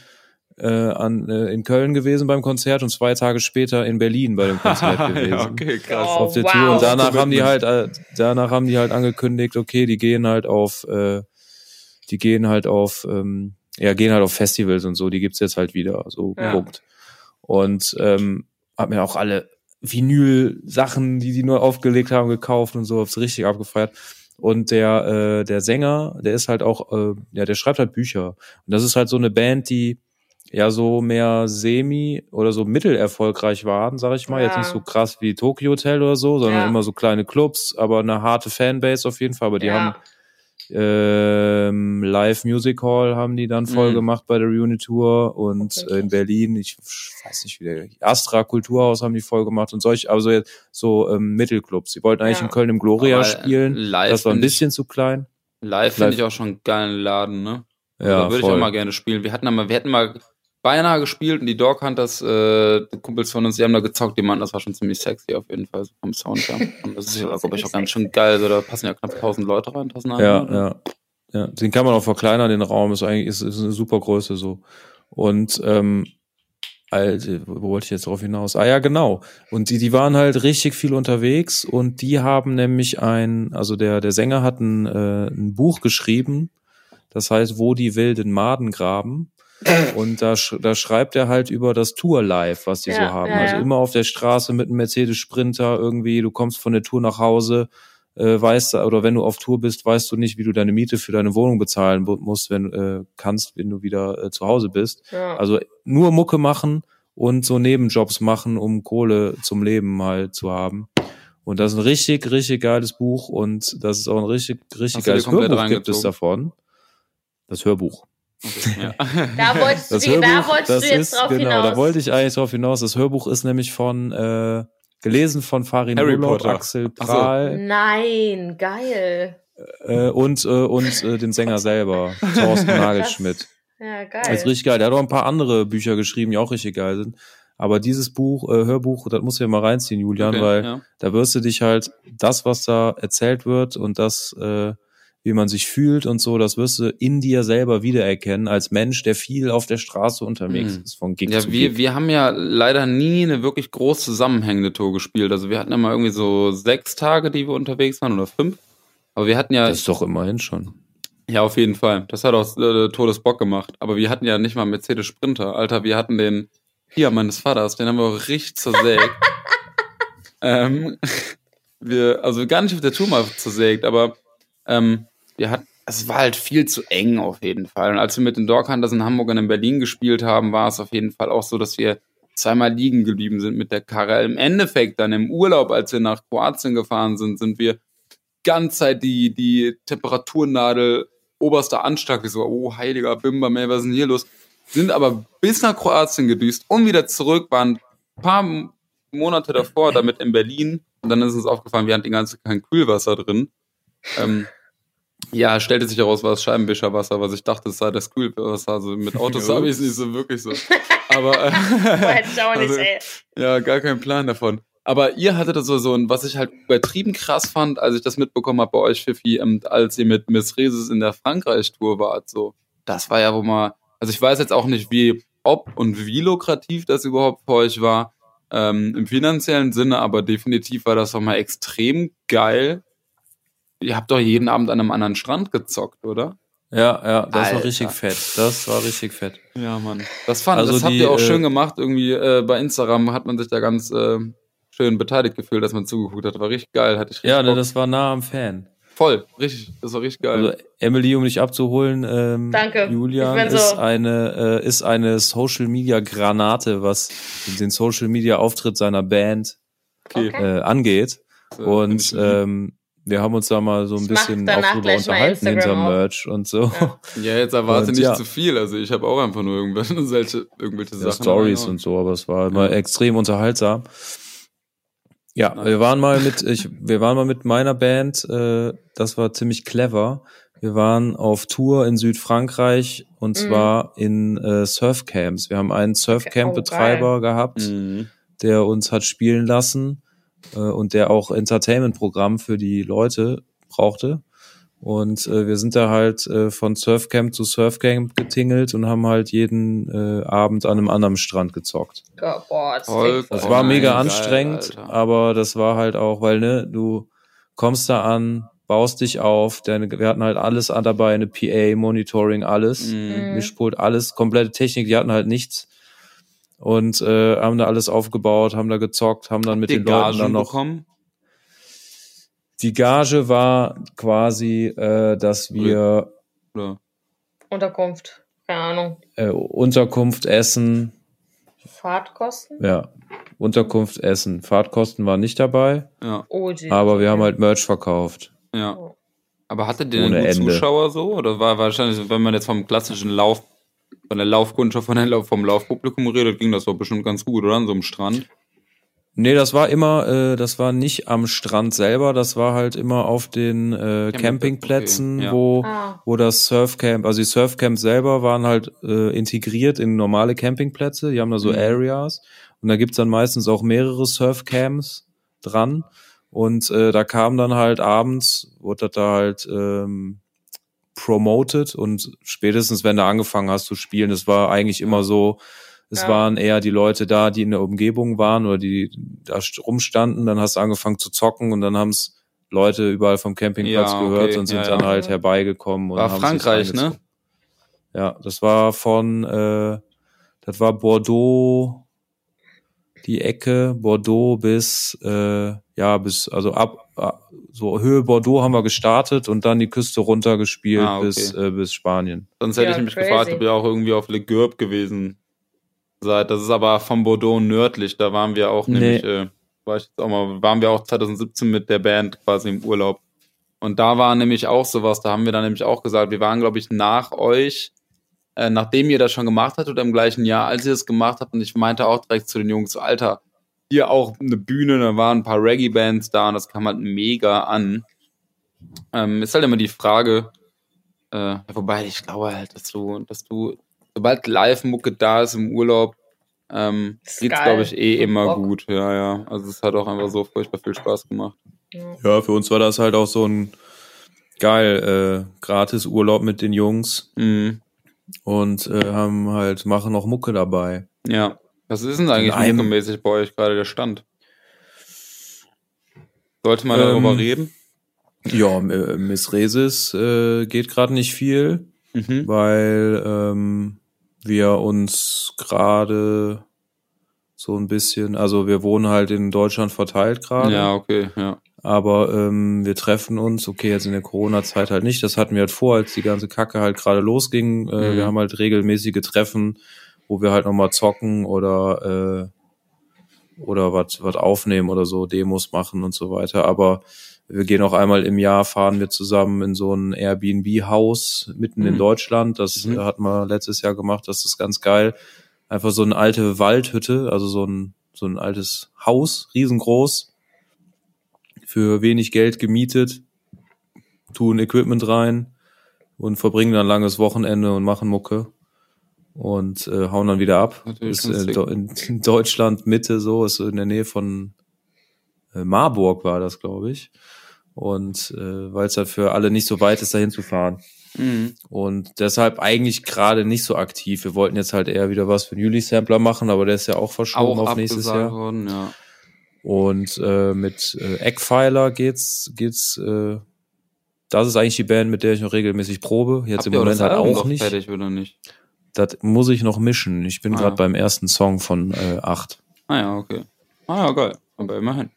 äh, an, äh, in Köln gewesen beim Konzert und zwei Tage später in Berlin bei dem Konzert gewesen. ja, okay, krass. Oh, auf der wow. Tour. Und danach haben die halt, äh, danach haben die halt angekündigt, okay, die gehen halt auf, äh, die gehen halt auf, ähm, ja, gehen halt auf Festivals und so, die gibt's jetzt halt wieder, so ja. Punkt. Und ähm, hab mir auch alle Vinyl-Sachen, die die nur aufgelegt haben, gekauft und so, hab's richtig abgefeiert. Und der, äh, der Sänger, der ist halt auch, äh, ja, der schreibt halt Bücher. Und das ist halt so eine Band, die ja so mehr semi oder so mittelerfolgreich waren, sag ich mal. Ja. Jetzt nicht so krass wie Tokyo Hotel oder so, sondern ja. immer so kleine Clubs, aber eine harte Fanbase auf jeden Fall. Aber die ja. haben ähm, Live Music Hall haben die dann voll mhm. gemacht bei der Reunion Tour und okay. in Berlin, ich weiß nicht wie der Astra Kulturhaus haben die voll gemacht und solch, also jetzt so ähm, Mittelclubs. Sie wollten eigentlich in Köln im Gloria aber spielen. Live das war ein bisschen ich, zu klein. Live, live. finde ich auch schon einen geilen Laden, ne? Ja, da würde ich auch mal gerne spielen. Wir hatten mal, wir hätten mal beinahe gespielt und die Dog Hunters, äh, die Kumpels von uns, die haben da gezockt, die Mann, das war schon ziemlich sexy auf jeden Fall, so vom Sound her. Und das ist ja, glaube ich, auch ganz schön geil. Also, da passen ja knapp 1000 Leute rein, 1100. Ja, ja. Ja, den kann man auch verkleinern, den Raum ist eigentlich ist, ist eine super Größe so. Und ähm, Alter, wo wollte ich jetzt drauf hinaus? Ah ja, genau. Und die, die waren halt richtig viel unterwegs und die haben nämlich ein, also der, der Sänger hat ein, äh, ein Buch geschrieben, das heißt, wo die wilden Maden graben. Und da, da schreibt er halt über das Tour-Life, was die ja, so haben. Ja, also immer auf der Straße mit einem Mercedes-Sprinter irgendwie, du kommst von der Tour nach Hause, äh, weißt oder wenn du auf Tour bist, weißt du nicht, wie du deine Miete für deine Wohnung bezahlen musst, wenn äh, kannst, wenn du wieder äh, zu Hause bist. Ja. Also nur Mucke machen und so Nebenjobs machen, um Kohle zum Leben halt zu haben. Und das ist ein richtig, richtig geiles Buch und das ist auch ein richtig, richtig Hast geiles Hörbuch gibt es davon. Das Hörbuch. Ja. da wolltest, du, Hörbuch, da wolltest du jetzt ist, drauf genau, hinaus. Da wollte ich eigentlich drauf hinaus. Das Hörbuch ist nämlich von äh, gelesen von Farin Harry Urlaub, Potter. Axel Prahl. So. Nein, geil. Äh, und äh, und äh, den Sänger selber, Thorsten Nagelschmidt. Ja, geil. Das ist richtig geil. Der hat auch ein paar andere Bücher geschrieben, die auch richtig geil sind. Aber dieses Buch, äh, Hörbuch, das musst du ja mal reinziehen, Julian, okay, weil ja. da wirst du dich halt das, was da erzählt wird und das äh, wie man sich fühlt und so, das wirst du in dir selber wiedererkennen als Mensch, der viel auf der Straße unterwegs mhm. ist, von Gig ja, zu wir, Gig. wir haben ja leider nie eine wirklich groß zusammenhängende Tour gespielt. Also wir hatten ja mal irgendwie so sechs Tage, die wir unterwegs waren oder fünf. Aber wir hatten ja. Das ist doch immerhin schon. Ja, auf jeden Fall. Das hat auch äh, Todesbock gemacht. Aber wir hatten ja nicht mal Mercedes Sprinter. Alter, wir hatten den hier meines Vaters, den haben wir auch richtig zersägt. ähm, wir, also gar nicht auf der Tour mal zersägt, aber ähm, wir hatten, es war halt viel zu eng auf jeden Fall. Und als wir mit den Dog in Hamburg und in Berlin gespielt haben, war es auf jeden Fall auch so, dass wir zweimal liegen geblieben sind mit der Karre. Im Endeffekt dann im Urlaub, als wir nach Kroatien gefahren sind, sind wir ganz Zeit die, die Temperaturnadel oberster Anschlag. Wir so, oh, heiliger Bimber, mehr, was ist denn hier los? Sind aber bis nach Kroatien gedüst und wieder zurück, waren ein paar Monate davor damit in Berlin. Und dann ist uns aufgefallen, wir hatten die ganze kein Kühlwasser drin. Ähm, ja, stellte sich heraus, war es Scheibenwischerwasser, was ich dachte, es sei das Kühlwasser. Also mit Autos habe ich es nicht so wirklich so. Aber äh, also, ja, gar keinen Plan davon. Aber ihr hattet so so ein, was ich halt übertrieben krass fand, als ich das mitbekommen habe bei euch, Fifi, ähm, als ihr mit Miss Reses in der Frankreich-Tour wart. So, das war ja, wo man, also ich weiß jetzt auch nicht, wie, ob und wie lukrativ das überhaupt für euch war ähm, im finanziellen Sinne, aber definitiv war das doch mal extrem geil ihr habt doch jeden Abend an einem anderen Strand gezockt, oder? Ja, ja, das Alter. war richtig fett. Das war richtig fett. Ja, Mann. Das fand, also das habt ihr auch äh, schön gemacht. Irgendwie äh, bei Instagram hat man sich da ganz äh, schön beteiligt gefühlt, dass man zugeguckt hat. War richtig geil. Hatte ich richtig ja, ne, das war nah am Fan. Voll, richtig, das war richtig geil. Also Emily, um dich abzuholen, ähm, Danke. Julian so. ist eine äh, ist eine Social Media Granate, was den Social Media Auftritt seiner Band okay. äh, angeht. So, und ähm, wir haben uns da mal so ein das bisschen auch drüber unterhalten hinter Merch und so. Ja, ja jetzt erwarte und, nicht ja. zu viel. Also ich habe auch einfach nur irgendwelche, irgendwelche Sachen. Stories und so, aber es war immer extrem unterhaltsam. Ja, Nein. wir waren mal mit, ich, wir waren mal mit meiner Band, äh, das war ziemlich clever. Wir waren auf Tour in Südfrankreich und mhm. zwar in äh, Surfcamps. Wir haben einen Surfcamp-Betreiber oh, gehabt, mhm. der uns hat spielen lassen äh, und der auch Entertainment-Programm für die Leute brauchte. Und äh, wir sind da halt äh, von Surfcamp zu Surfcamp getingelt und haben halt jeden äh, Abend an einem anderen Strand gezockt. boah, das, Voll, das war mega geil, anstrengend, Alter. aber das war halt auch, weil ne, du kommst da an, baust dich auf, denn wir hatten halt alles an dabei, eine PA, Monitoring, alles, mhm. Mischpult, alles, komplette Technik, die hatten halt nichts und äh, haben da alles aufgebaut, haben da gezockt, haben dann mit den Leuten dann noch bekommen? Die Gage war quasi, äh, dass wir ja. Unterkunft, keine Ahnung. Äh, Unterkunft, Essen. Fahrtkosten? Ja. Unterkunft, Essen. Fahrtkosten waren nicht dabei. Ja. Oh, aber wir haben halt Merch verkauft. Ja. Aber hatte der Ohne Zuschauer so? Oder war wahrscheinlich, wenn man jetzt vom klassischen Lauf, von der Laufkundschaft, von der, vom Laufpublikum redet, ging das doch bestimmt ganz gut, oder? An so einem Strand? Nee, das war immer, äh, das war nicht am Strand selber, das war halt immer auf den äh, Campingplätzen, okay, ja. wo, ah. wo das Surfcamp, also die Surfcamps selber waren halt äh, integriert in normale Campingplätze, die haben da so mhm. Areas und da gibt's dann meistens auch mehrere Surfcamps dran und äh, da kam dann halt abends, wurde das da halt ähm, promoted und spätestens wenn du angefangen hast zu spielen, das war eigentlich immer so, es ja. waren eher die Leute da, die in der Umgebung waren oder die da rumstanden. Dann hast du angefangen zu zocken und dann haben es Leute überall vom Campingplatz ja, gehört okay. und sind ja, dann halt herbeigekommen. Und war haben Frankreich, ne? Ja, das war von, äh, das war Bordeaux, die Ecke Bordeaux bis, äh, ja, bis, also ab, so Höhe Bordeaux haben wir gestartet und dann die Küste runter gespielt ah, okay. bis, äh, bis Spanien. Sonst hätte ja, ich mich crazy. gefragt, ob ihr auch irgendwie auf Le Gurb gewesen seid. Das ist aber von Bordeaux nördlich. Da waren wir auch nee. nämlich, äh, war ich jetzt auch mal, waren wir auch 2017 mit der Band quasi im Urlaub. Und da war nämlich auch sowas, da haben wir dann nämlich auch gesagt, wir waren, glaube ich, nach euch, äh, nachdem ihr das schon gemacht habt oder im gleichen Jahr, als ihr das gemacht habt. Und ich meinte auch direkt zu den Jungs, Alter, hier auch eine Bühne, da waren ein paar Reggae-Bands da und das kam halt mega an. Ähm, ist halt immer die Frage, äh, wobei ich glaube halt, dass du, dass du sobald Live-Mucke da ist im Urlaub, ähm, geht's, glaube ich, eh immer Bock. gut. Ja, ja. Also es hat auch einfach so furchtbar viel Spaß gemacht. Ja, für uns war das halt auch so ein geil, äh, gratis Urlaub mit den Jungs. Mhm. Und äh, haben halt, machen noch Mucke dabei. Ja. Was ist denn eigentlich muckemäßig bei euch gerade der Stand? Sollte man ähm, darüber reden? Ja, Miss Resis äh, geht gerade nicht viel, mhm. weil ähm, wir uns gerade so ein bisschen, also wir wohnen halt in Deutschland verteilt gerade. Ja, okay, ja. Aber ähm, wir treffen uns, okay, jetzt in der Corona-Zeit halt nicht. Das hatten wir halt vor, als die ganze Kacke halt gerade losging. Äh, mhm. Wir haben halt regelmäßige Treffen, wo wir halt nochmal zocken oder äh, oder was was aufnehmen oder so, Demos machen und so weiter. Aber wir gehen auch einmal im Jahr, fahren wir zusammen in so ein Airbnb-Haus mitten mhm. in Deutschland. Das mhm. hat man letztes Jahr gemacht. Das ist ganz geil. Einfach so eine alte Waldhütte, also so ein, so ein altes Haus, riesengroß, für wenig Geld gemietet, tun Equipment rein und verbringen dann langes Wochenende und machen Mucke und äh, hauen dann wieder ab. Ist äh, in, in Deutschland Mitte so, ist so in der Nähe von äh, Marburg war das, glaube ich. Und äh, weil es halt für alle nicht so weit ist, dahin zu fahren. Mhm. Und deshalb eigentlich gerade nicht so aktiv. Wir wollten jetzt halt eher wieder was für den Juli-Sampler machen, aber der ist ja auch verschoben auch auf nächstes Jahr. Worden, ja. Und äh, mit äh, Eckpfeiler geht's, geht's, äh, das ist eigentlich die Band, mit der ich noch regelmäßig probe. Jetzt Habt im Moment halt auch nicht. Fertig, oder nicht. Das muss ich noch mischen. Ich bin ah, gerade ja. beim ersten Song von äh, acht. Ah ja, okay. Ah, geil. Aber immerhin.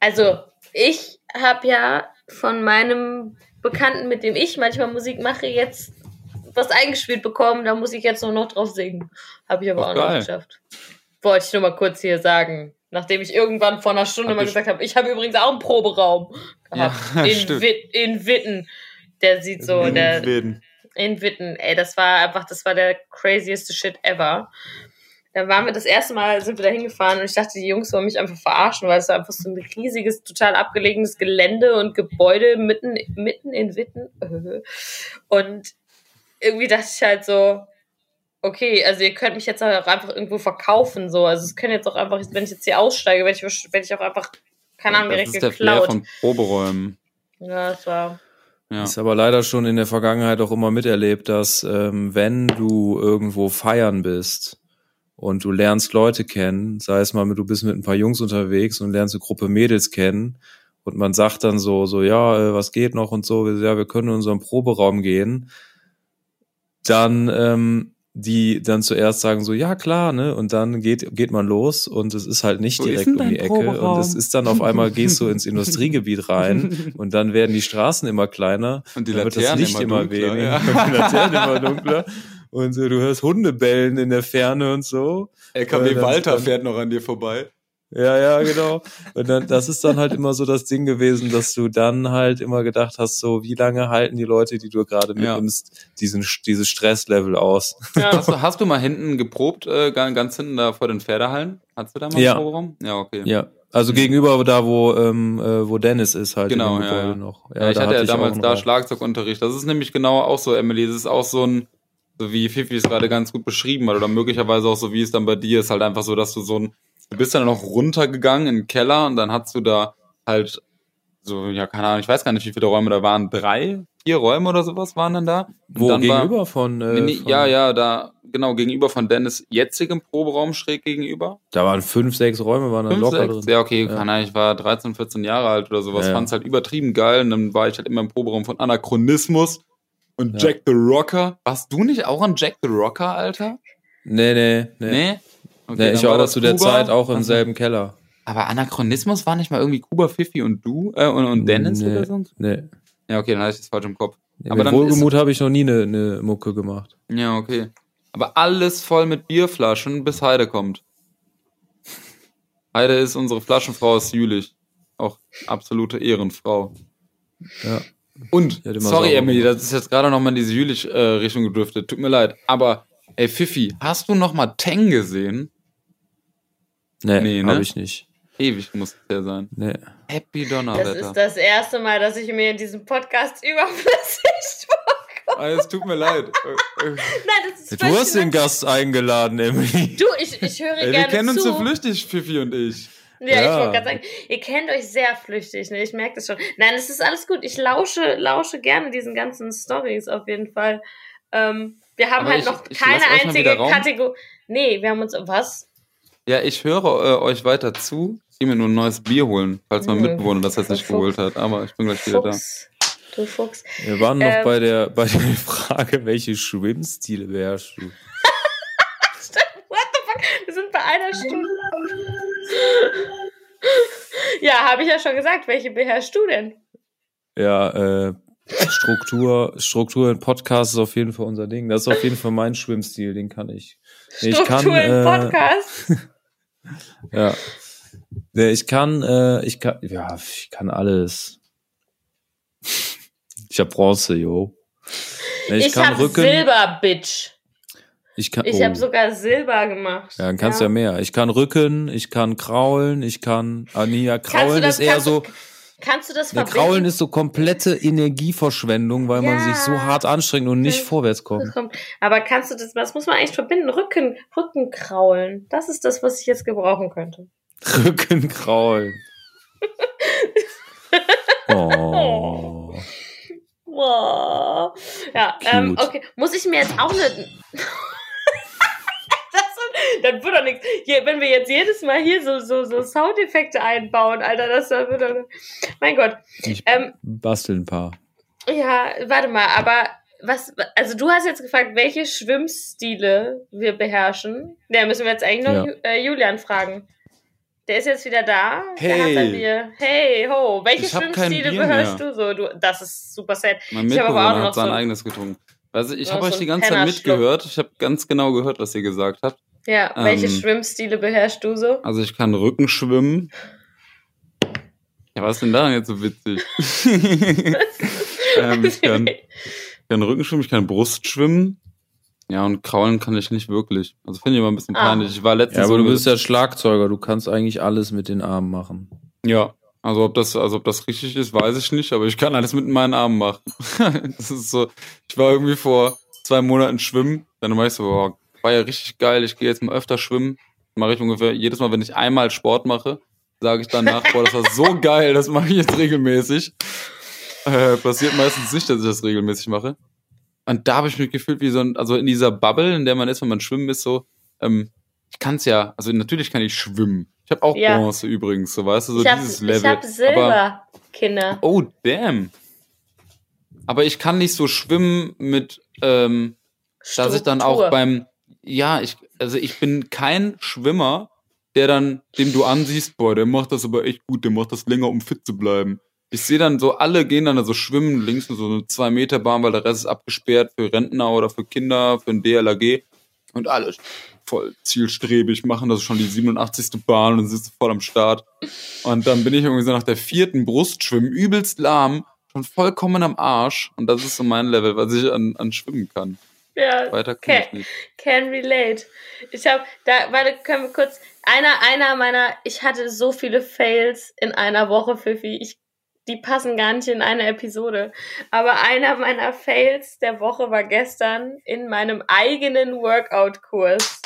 Also, ich habe ja von meinem Bekannten, mit dem ich manchmal Musik mache, jetzt was eingespielt bekommen. Da muss ich jetzt nur noch drauf singen. Habe ich aber Ach, auch geil. noch geschafft. Wollte ich nur mal kurz hier sagen. Nachdem ich irgendwann vor einer Stunde hab mal gesagt habe, ich habe übrigens auch einen Proberaum gehabt. Ja, in, Wit in Witten. Der sieht so. In der, Witten. In Witten. Ey, das war einfach, das war der crazieste Shit ever. Da waren wir das erste Mal, sind wir da hingefahren und ich dachte, die Jungs wollen mich einfach verarschen, weil es war einfach so ein riesiges, total abgelegenes Gelände und Gebäude mitten, mitten in Witten. Und irgendwie dachte ich halt so, okay, also ihr könnt mich jetzt auch einfach irgendwo verkaufen, so. Also es können jetzt auch einfach, wenn ich jetzt hier aussteige, werde ich, werde ich auch einfach, keine Ahnung, direkt geklaut. Das ist der Flair von Proberäumen. Ja, das war... Ja. Ist aber leider schon in der Vergangenheit auch immer miterlebt, dass ähm, wenn du irgendwo feiern bist, und du lernst Leute kennen, sei es mal, du bist mit ein paar Jungs unterwegs und lernst eine Gruppe Mädels kennen und man sagt dann so, so, ja, äh, was geht noch und so, ja, wir können in unseren Proberaum gehen, dann, ähm, die dann zuerst sagen so, ja klar, ne, und dann geht, geht man los und es ist halt nicht Wo direkt um die Ecke Proberaum? und es ist dann auf einmal, gehst du ins Industriegebiet rein und dann werden die Straßen immer kleiner und die Laternen immer, immer weniger ja. und die Laternen immer dunkler und so, du hörst Hunde bellen in der Ferne und so. LKW Walter fährt noch an dir vorbei. Ja, ja, genau. Und dann, das ist dann halt immer so das Ding gewesen, dass du dann halt immer gedacht hast, so, wie lange halten die Leute, die du gerade mitnimmst, ja. diesen, dieses Stresslevel aus? Ja. Hast, du, hast du mal hinten geprobt, äh, ganz hinten da vor den Pferdehallen? Hast du da mal ja. Proberaum? Ja, okay. Ja. Also mhm. gegenüber da, wo, ähm, äh, wo Dennis ist halt. Genau, ja, ja. Noch. ja. ja ich da hatte ja damals da Schlagzeugunterricht. Das ist nämlich genau auch so, Emily. Das ist auch so ein, so wie Fifi es gerade ganz gut beschrieben hat, oder möglicherweise auch so wie es dann bei dir ist, halt einfach so, dass du so ein, du bist dann noch runtergegangen in den Keller und dann hast du da halt so, ja, keine Ahnung, ich weiß gar nicht, wie viele Räume da waren, drei, vier Räume oder sowas waren dann da. Wo, dann gegenüber war, von, äh, nee, von, Ja, ja, da, genau, gegenüber von Dennis jetzigem Proberaum schräg gegenüber. Da waren fünf, sechs Räume, waren dann fünf, locker sechs? drin. Ja, okay, ja. keine Ahnung, ich war 13, 14 Jahre alt oder sowas, ja, fand's halt übertrieben geil und dann war ich halt immer im Proberaum von Anachronismus und ja. Jack the Rocker. Warst du nicht auch ein Jack the Rocker, Alter? Nee, nee, nee. Nee? Okay, nee ich war aber zu der Zeit auch im selben Keller. Aber Anachronismus war nicht mal irgendwie Kuba, Fifi und du äh, und, und Dennis nee, oder so? Nee. Ja, okay, dann hatte ich das falsch im Kopf. Ja, aber mit Wohlgemut habe ich noch nie eine, eine Mucke gemacht. Ja, okay. Aber alles voll mit Bierflaschen, bis Heide kommt. Heide ist unsere Flaschenfrau aus Jülich. Auch absolute Ehrenfrau. Ja. Und, sorry Emily, das ist jetzt gerade nochmal in diese Jülich-Richtung äh, gedriftet. Tut mir leid. Aber, ey Fifi, hast du nochmal Teng gesehen? Nee, nee ne? hab ich nicht. Ewig muss es ja sein. Nee. Happy Donnerwetter. Das ist das erste Mal, dass ich mir in diesem Podcast überflüssig vorkomme. Es tut mir leid. Nein, das ist Du hast den Gast eingeladen, Emily. Du, ich, ich höre Ey, gerne Wir kennen zu. uns so flüchtig, Fifi und ich. Ja, ja. ich wollte gerade sagen, ihr kennt euch sehr flüchtig, ne? Ich merke das schon. Nein, es ist alles gut. Ich lausche, lausche gerne diesen ganzen Stories auf jeden Fall. Ähm, wir haben Aber halt ich, noch keine einzige Kategorie. Nee, wir haben uns. Was? Ja, ich höre äh, euch weiter zu. Ich gehe mir nur ein neues Bier holen, falls mein Mitbewohner das jetzt nicht Fuchs. geholt hat. Aber ich bin gleich wieder da. Du Fuchs. Wir waren noch ähm, bei, der, bei der Frage, welche Schwimmstile beherrschst du? Stimmt, what the fuck? Wir sind bei einer Stunde. ja, habe ich ja schon gesagt. Welche beherrschst du denn? Ja, äh, Struktur, Struktur in Podcast ist auf jeden Fall unser Ding. Das ist auf jeden Fall mein Schwimmstil, den kann ich. Struktur ich kann, in äh, Podcast? ja. Ich kann, äh, ich kann, ja, ich kann alles. Ich hab Bronze, yo. Ich, ich hab Rücken, Silber, Bitch. Ich, kann, ich oh. habe sogar Silber gemacht. Ja, dann kannst du ja. ja mehr. Ich kann Rücken, ich kann kraulen, ich kann. Ah, nee, ja, kraulen das, ist eher so. Kannst du das verbinden? Kraulen ist so komplette Energieverschwendung, weil ja. man sich so hart anstrengt und nicht vorwärts kommt. Aber kannst du das, was muss man eigentlich verbinden? Rücken, Rückenkraulen. Das ist das, was ich jetzt gebrauchen könnte. Rückenkraulen. oh. oh. Ja, ähm, okay. Muss ich mir jetzt auch eine das wird doch nichts. Hier, wenn wir jetzt jedes Mal hier so, so, so Soundeffekte einbauen, Alter, das wird doch. Mein Gott. Ich ähm, bastel ein paar. Ja, warte mal, aber was, also du hast jetzt gefragt, welche Schwimmstile wir beherrschen. Ja, müssen wir jetzt eigentlich noch ja. äh, Julian fragen. Der ist jetzt wieder da. Hey. Hey, ho. Welche Schwimmstile beherrschst du so? Du, das ist super sad. Mein Mitbewohner hat sein so eigenes getrunken. Also ich habe euch die ganze Zeit mitgehört. Ich habe ganz genau gehört, was ihr gesagt habt. Ja, welche ähm, Schwimmstile beherrschst du so? Also ich kann Rücken schwimmen. Ja, was ist denn daran jetzt so witzig? ähm, ich, kann, ich kann Rücken schwimmen, ich kann Brust schwimmen. Ja, und kraulen kann ich nicht wirklich. Also finde ich immer ein bisschen ah. peinlich. Ich war letztens. Ja, aber du bist ja Schlagzeuger, du kannst eigentlich alles mit den Armen machen. Ja. Also ob das, also ob das richtig ist, weiß ich nicht, aber ich kann alles mit meinen Armen machen. das ist so. Ich war irgendwie vor zwei Monaten schwimmen, dann war ich so, boah, war ja richtig geil, ich gehe jetzt mal öfter schwimmen. Mache ich ungefähr jedes Mal, wenn ich einmal Sport mache, sage ich danach, boah, das war so geil, das mache ich jetzt regelmäßig. Äh, passiert meistens nicht, dass ich das regelmäßig mache. Und da habe ich mich gefühlt wie so ein, also in dieser Bubble, in der man ist, wenn man schwimmen ist, so, ähm, ich kann es ja, also natürlich kann ich schwimmen. Ich habe auch ja. Bronze übrigens, so weißt du, so ich dieses hab, Level. Ich habe Silber, Kinder. Oh, damn. Aber ich kann nicht so schwimmen mit, ähm, dass ich dann auch beim, ja, ich, also ich bin kein Schwimmer, der dann, dem du ansiehst, boah, der macht das aber echt gut, der macht das länger, um fit zu bleiben ich sehe dann so, alle gehen dann so schwimmen, links nur so eine 2 Meter Bahn, weil der Rest ist abgesperrt für Rentner oder für Kinder, für ein DLRG. Und alle voll zielstrebig machen das schon die 87. Bahn und sitzen voll am Start. Und dann bin ich irgendwie so nach der vierten Brustschwimmen übelst lahm, schon vollkommen am Arsch. Und das ist so mein Level, was ich an, an schwimmen kann. Ja, Weiter kann can, ich. Can relate. Ich habe, da, warte, können wir kurz, einer, einer meiner, ich hatte so viele Fails in einer Woche, Fifi. Ich die passen gar nicht in eine Episode. Aber einer meiner Fails der Woche war gestern in meinem eigenen Workout-Kurs.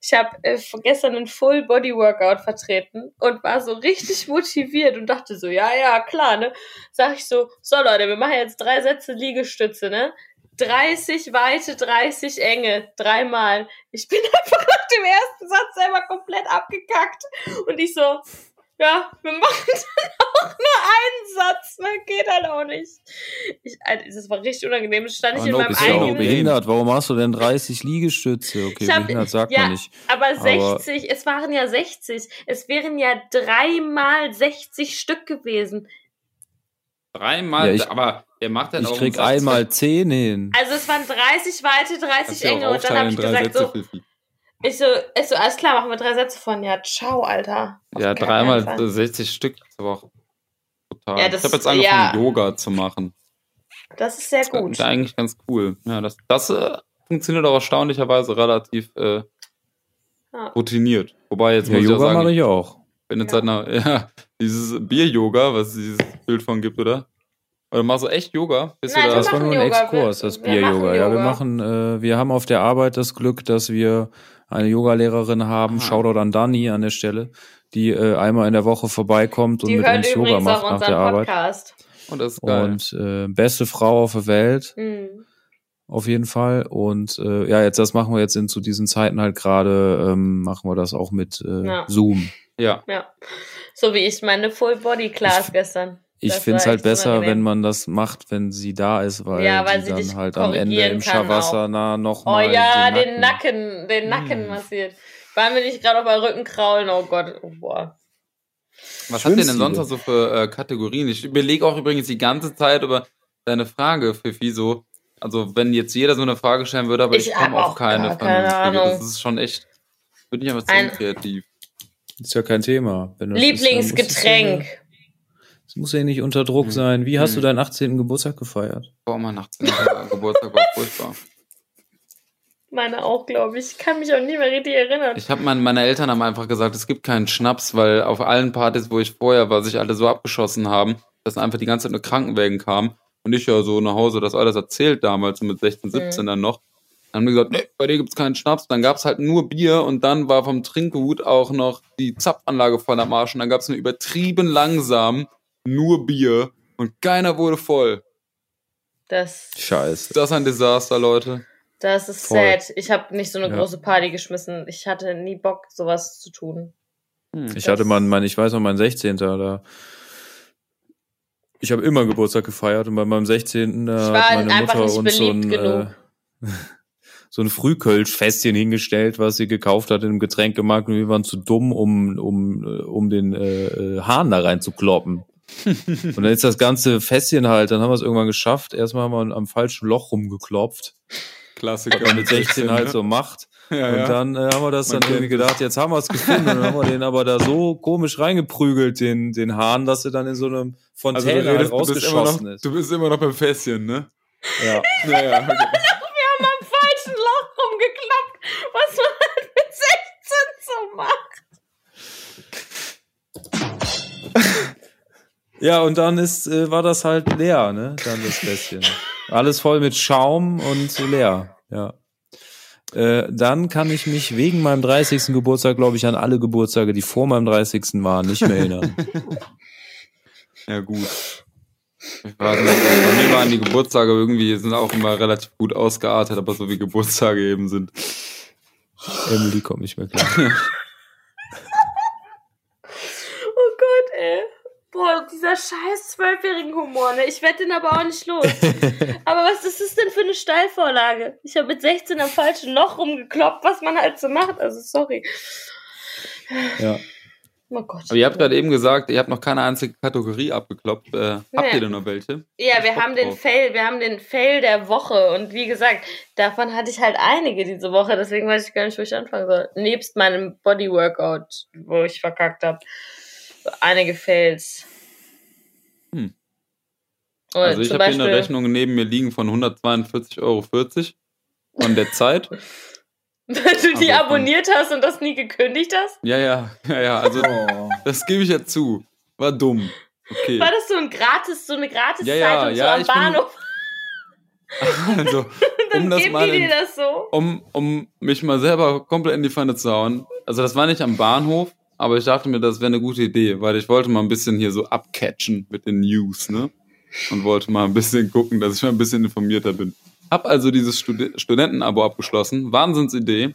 Ich habe äh, gestern einen Full-Body-Workout vertreten und war so richtig motiviert und dachte so, ja, ja, klar, ne? Sag ich so, so Leute, wir machen jetzt drei Sätze Liegestütze, ne? 30 Weite, 30 Enge, dreimal. Ich bin einfach nach dem ersten Satz selber komplett abgekackt. Und ich so, ja, wir machen dann auch nur einen Satz, ne? Geht halt auch nicht. Ich, das war richtig unangenehm. Das stand ich in meinem eigenen. Ja behindert. Warum hast du denn 30 Liegestütze? Okay, hab, behindert sagt ja, man nicht. Aber 60, aber es waren ja 60. Es wären ja dreimal 60 Stück gewesen. Dreimal, ja, ich, aber er macht dann ich auch. Ich krieg einmal 10 hin. Also es waren 30 weite, 30 enge und dann habe ich gesagt so. Ich so, ich so, alles klar, machen wir drei Sätze von. Ja, ciao, Alter. Auf ja, dreimal 60 Stück. Aber auch total. Ja, das, ich habe jetzt angefangen, ja, Yoga zu machen. Das ist sehr das gut. Das ist eigentlich ganz cool. Ja, das, das äh, funktioniert auch erstaunlicherweise relativ äh, ja. routiniert. Wobei jetzt ja, muss Yoga ich mache ich auch. Wenn jetzt ja. halt eine, ja, dieses Bier-Yoga, was es dieses Bild von gibt, oder? Oder machst du echt Yoga? Bist Nein, du da? Das war nur ein Yoga. Exkurs, das Bier-Yoga. Ja, wir machen, äh, wir haben auf der Arbeit das Glück, dass wir eine Yogalehrerin haben, Aha. Shoutout an Dani an der Stelle, die äh, einmal in der Woche vorbeikommt und die mit uns Yoga macht nach der Podcast. Arbeit. Und das ist geil. Und äh, beste Frau auf der Welt. Mhm. Auf jeden Fall. Und äh, ja, jetzt das machen wir jetzt in zu diesen Zeiten halt gerade, ähm, machen wir das auch mit äh, ja. Zoom. Ja. Ja. So wie ich meine Full Body Class gestern. Ich finde es halt besser, wenn man das macht, wenn sie da ist, weil, ja, weil sie dann halt am Ende im Shavasana nochmal. Oh ja, den Nacken, den Nacken, den Nacken hm. massiert. Waren wir nicht gerade auf meinen Rücken kraulen? Oh Gott, oh boah. Was habt ihr denn sonst noch so für äh, Kategorien? Ich überlege auch übrigens die ganze Zeit über deine Frage, Fifi, so. Also, wenn jetzt jeder so eine Frage stellen würde, aber ich, ich komme auf keine vernünftige. Das ist schon echt, bin ich einfach zu kreativ. Ist ja kein Thema. Lieblingsgetränk. Es muss ja nicht unter Druck mhm. sein. Wie hast mhm. du deinen 18. Geburtstag gefeiert? Boah, mein 18. Geburtstag war furchtbar. Meine auch, glaube ich. Ich kann mich auch nie mehr richtig erinnern. Ich habe mein, meine Eltern haben einfach gesagt, es gibt keinen Schnaps, weil auf allen Partys, wo ich vorher war, sich alle so abgeschossen haben, dass einfach die ganze Zeit nur Krankenwägen kamen. Und ich ja so nach Hause das alles erzählt damals, so mit 16, 17 mhm. dann noch. Dann haben die gesagt, nee, bei dir gibt's keinen Schnaps. Dann gab's halt nur Bier und dann war vom Trinkgut auch noch die Zapfanlage voll am Arsch. Und dann gab's nur übertrieben langsam nur Bier und keiner wurde voll. Das. Scheiße. Das ist ein Desaster, Leute. Das ist Voll. sad. Ich habe nicht so eine ja. große Party geschmissen. Ich hatte nie Bock, sowas zu tun. Hm. Ich hatte mal, mein, ich weiß noch, mein 16. da. Ich habe immer Geburtstag gefeiert und bei meinem 16. Da hat meine Mutter uns so ein, äh, so ein Frühkölsch-Fässchen hingestellt, was sie gekauft hat im Getränkemarkt und wir waren zu dumm, um, um, äh, um den äh, äh Hahn da rein zu kloppen. und dann ist das ganze Fässchen halt, dann haben wir es irgendwann geschafft. Erstmal haben wir am falschen Loch rumgeklopft. Klassiker. Und mit 16 halt ne? so macht. Ja, und dann äh, haben wir das dann irgendwie gedacht, jetzt haben wir es gefunden. Und dann haben wir den aber da so komisch reingeprügelt, den, den Hahn, dass er dann in so einem Fontäne also halt rausgeschossen ist. Du bist immer noch beim Fässchen, ne? Ja. ja, ja okay. Ja, und dann ist, äh, war das halt leer, ne? Dann das Fässchen. Alles voll mit Schaum und leer, ja. Äh, dann kann ich mich wegen meinem 30. Geburtstag, glaube ich, an alle Geburtstage, die vor meinem 30. waren, nicht mehr erinnern. ja, gut. Ich weiß nicht, bei mir waren die Geburtstage irgendwie, sind auch immer relativ gut ausgeartet, aber so wie Geburtstage eben sind. Emily kommt nicht mehr klar. oh Gott, ey. Boah, dieser scheiß zwölfjährigen Humor, ne? Ich werde den aber auch nicht los. aber was ist das denn für eine Steilvorlage? Ich habe mit 16 am falschen Loch rumgekloppt, was man halt so macht. Also sorry. Ja. Oh Gott. Aber ihr habt gerade eben gesagt, ihr habt noch keine einzige Kategorie abgekloppt. Äh, nee. Habt ihr denn noch welche? Ja, wir haben den Fail, wir haben den Fail der Woche und wie gesagt, davon hatte ich halt einige diese Woche, deswegen weiß ich gar nicht, wo ich anfangen soll. Nebst meinem Bodyworkout, wo ich verkackt habe einige Fails. Hm. also ich habe hier eine Rechnung neben mir liegen von 142,40 Euro von der Zeit. Weil du die also abonniert hast und das nie gekündigt hast? Ja, ja, ja, ja. Also oh. das gebe ich ja zu. War dumm. Okay. War das so ein gratis, so eine gratis ja, ja, Zeitung ja, so am Bahnhof? also, um das mal in, das so? um, um mich mal selber komplett in die Pfanne zu hauen. Also das war nicht am Bahnhof, aber ich dachte mir, das wäre eine gute Idee, weil ich wollte mal ein bisschen hier so abcatchen mit den News, ne? Und wollte mal ein bisschen gucken, dass ich mal ein bisschen informierter bin. Hab also dieses Stud Studentenabo abgeschlossen. Wahnsinnsidee.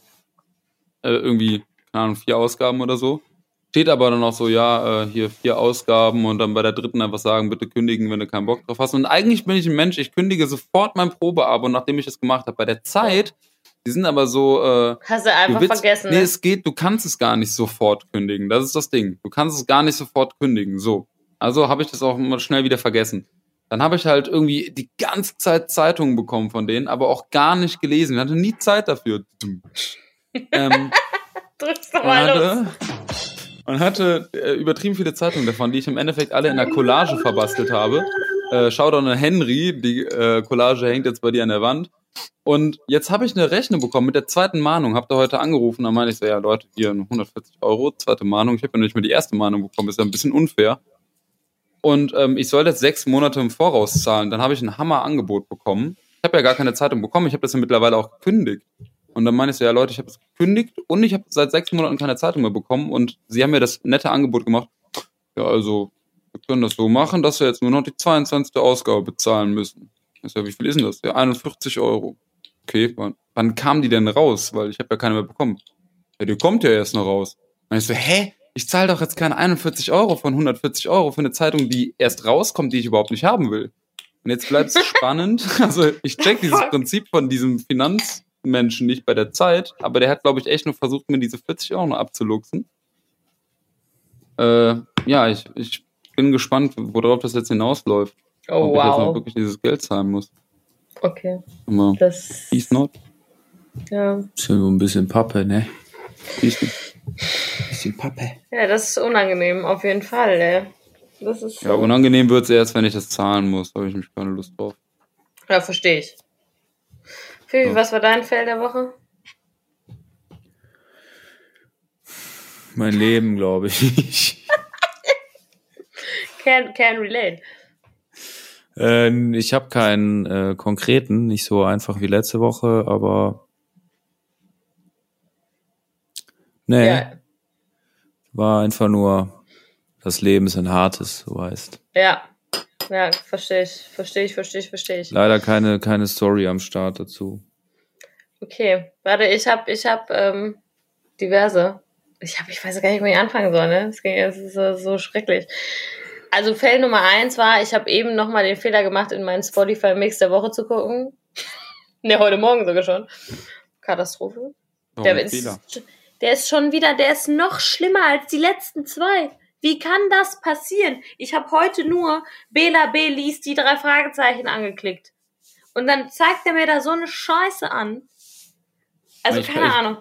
Äh, irgendwie, keine Ahnung, vier Ausgaben oder so. Steht aber dann auch so, ja, äh, hier vier Ausgaben und dann bei der dritten einfach sagen, bitte kündigen, wenn du keinen Bock drauf hast. Und eigentlich bin ich ein Mensch, ich kündige sofort mein Probeabo, nachdem ich es gemacht habe. Bei der Zeit die sind aber so. Äh, Hast du einfach du willst, vergessen. Nee, ne? es geht, du kannst es gar nicht sofort kündigen. Das ist das Ding. Du kannst es gar nicht sofort kündigen. So. Also habe ich das auch mal schnell wieder vergessen. Dann habe ich halt irgendwie die ganze Zeit Zeitungen bekommen von denen, aber auch gar nicht gelesen. Ich hatte nie Zeit dafür. ähm, Drück's doch mal hatte, Und hatte äh, übertrieben viele Zeitungen davon, die ich im Endeffekt alle in der Collage verbastelt habe. Äh, Shoutout an Henry, die äh, Collage hängt jetzt bei dir an der Wand. Und jetzt habe ich eine Rechnung bekommen mit der zweiten Mahnung. Habt ihr heute angerufen? Dann meine ich so, ja Leute, hier 140 Euro, zweite Mahnung. Ich habe ja nicht mehr die erste Mahnung bekommen. Ist ja ein bisschen unfair. Und ähm, ich soll jetzt sechs Monate im Voraus zahlen. Dann habe ich ein Hammer-Angebot bekommen. Ich habe ja gar keine Zeitung bekommen. Ich habe das ja mittlerweile auch gekündigt. Und dann meine ich so, ja Leute, ich habe es gekündigt und ich habe seit sechs Monaten keine Zeitung mehr bekommen. Und sie haben mir das nette Angebot gemacht. Ja, also, wir können das so machen, dass wir jetzt nur noch die 22. Ausgabe bezahlen müssen. Ich so, wie viel ist denn das? Ja, 41 Euro okay, wann, wann kam die denn raus? Weil ich habe ja keine mehr bekommen. Ja, die kommt ja erst noch raus. Und ich so, hä? Ich zahle doch jetzt keine 41 Euro von 140 Euro für eine Zeitung, die erst rauskommt, die ich überhaupt nicht haben will. Und jetzt bleibt es spannend. Also ich check dieses Prinzip von diesem Finanzmenschen nicht bei der Zeit, aber der hat, glaube ich, echt nur versucht, mir diese 40 Euro noch abzuluxen. Äh, ja, ich, ich bin gespannt, worauf das jetzt hinausläuft. Oh, Ob wow. ich jetzt noch wirklich dieses Geld zahlen muss. Okay. Aber das ist not. Ja. Ist ja so ein bisschen Pappe, ne? Bisschen. bisschen Pappe. Ja, das ist unangenehm, auf jeden Fall, ne? Das ist ja, unangenehm wird es erst, wenn ich das zahlen muss. Da habe ich mich keine Lust drauf. Ja, verstehe ich. Phoebe, ja. was war dein Feld der Woche? Mein Leben, glaube ich. Can, can relate. Äh, ich habe keinen äh, konkreten, nicht so einfach wie letzte Woche, aber nee. Ja. War einfach nur, das Leben ist ein hartes, du weißt. Ja, ja, verstehe ich, verstehe ich, verstehe ich, verstehe ich. Leider keine, keine Story am Start dazu. Okay, warte, ich habe ich hab, ähm, diverse. Ich habe, ich weiß gar nicht, wo ich anfangen soll, ne? Das ist so, so schrecklich. Also Feld Nummer eins war, ich habe eben nochmal den Fehler gemacht, in meinen Spotify-Mix der Woche zu gucken. ne, heute Morgen sogar schon. Katastrophe. Der ist, der ist schon wieder, der ist noch schlimmer als die letzten zwei. Wie kann das passieren? Ich habe heute nur Bela B. liest die drei Fragezeichen angeklickt. Und dann zeigt er mir da so eine Scheiße an. Also ich, keine ich, Ahnung.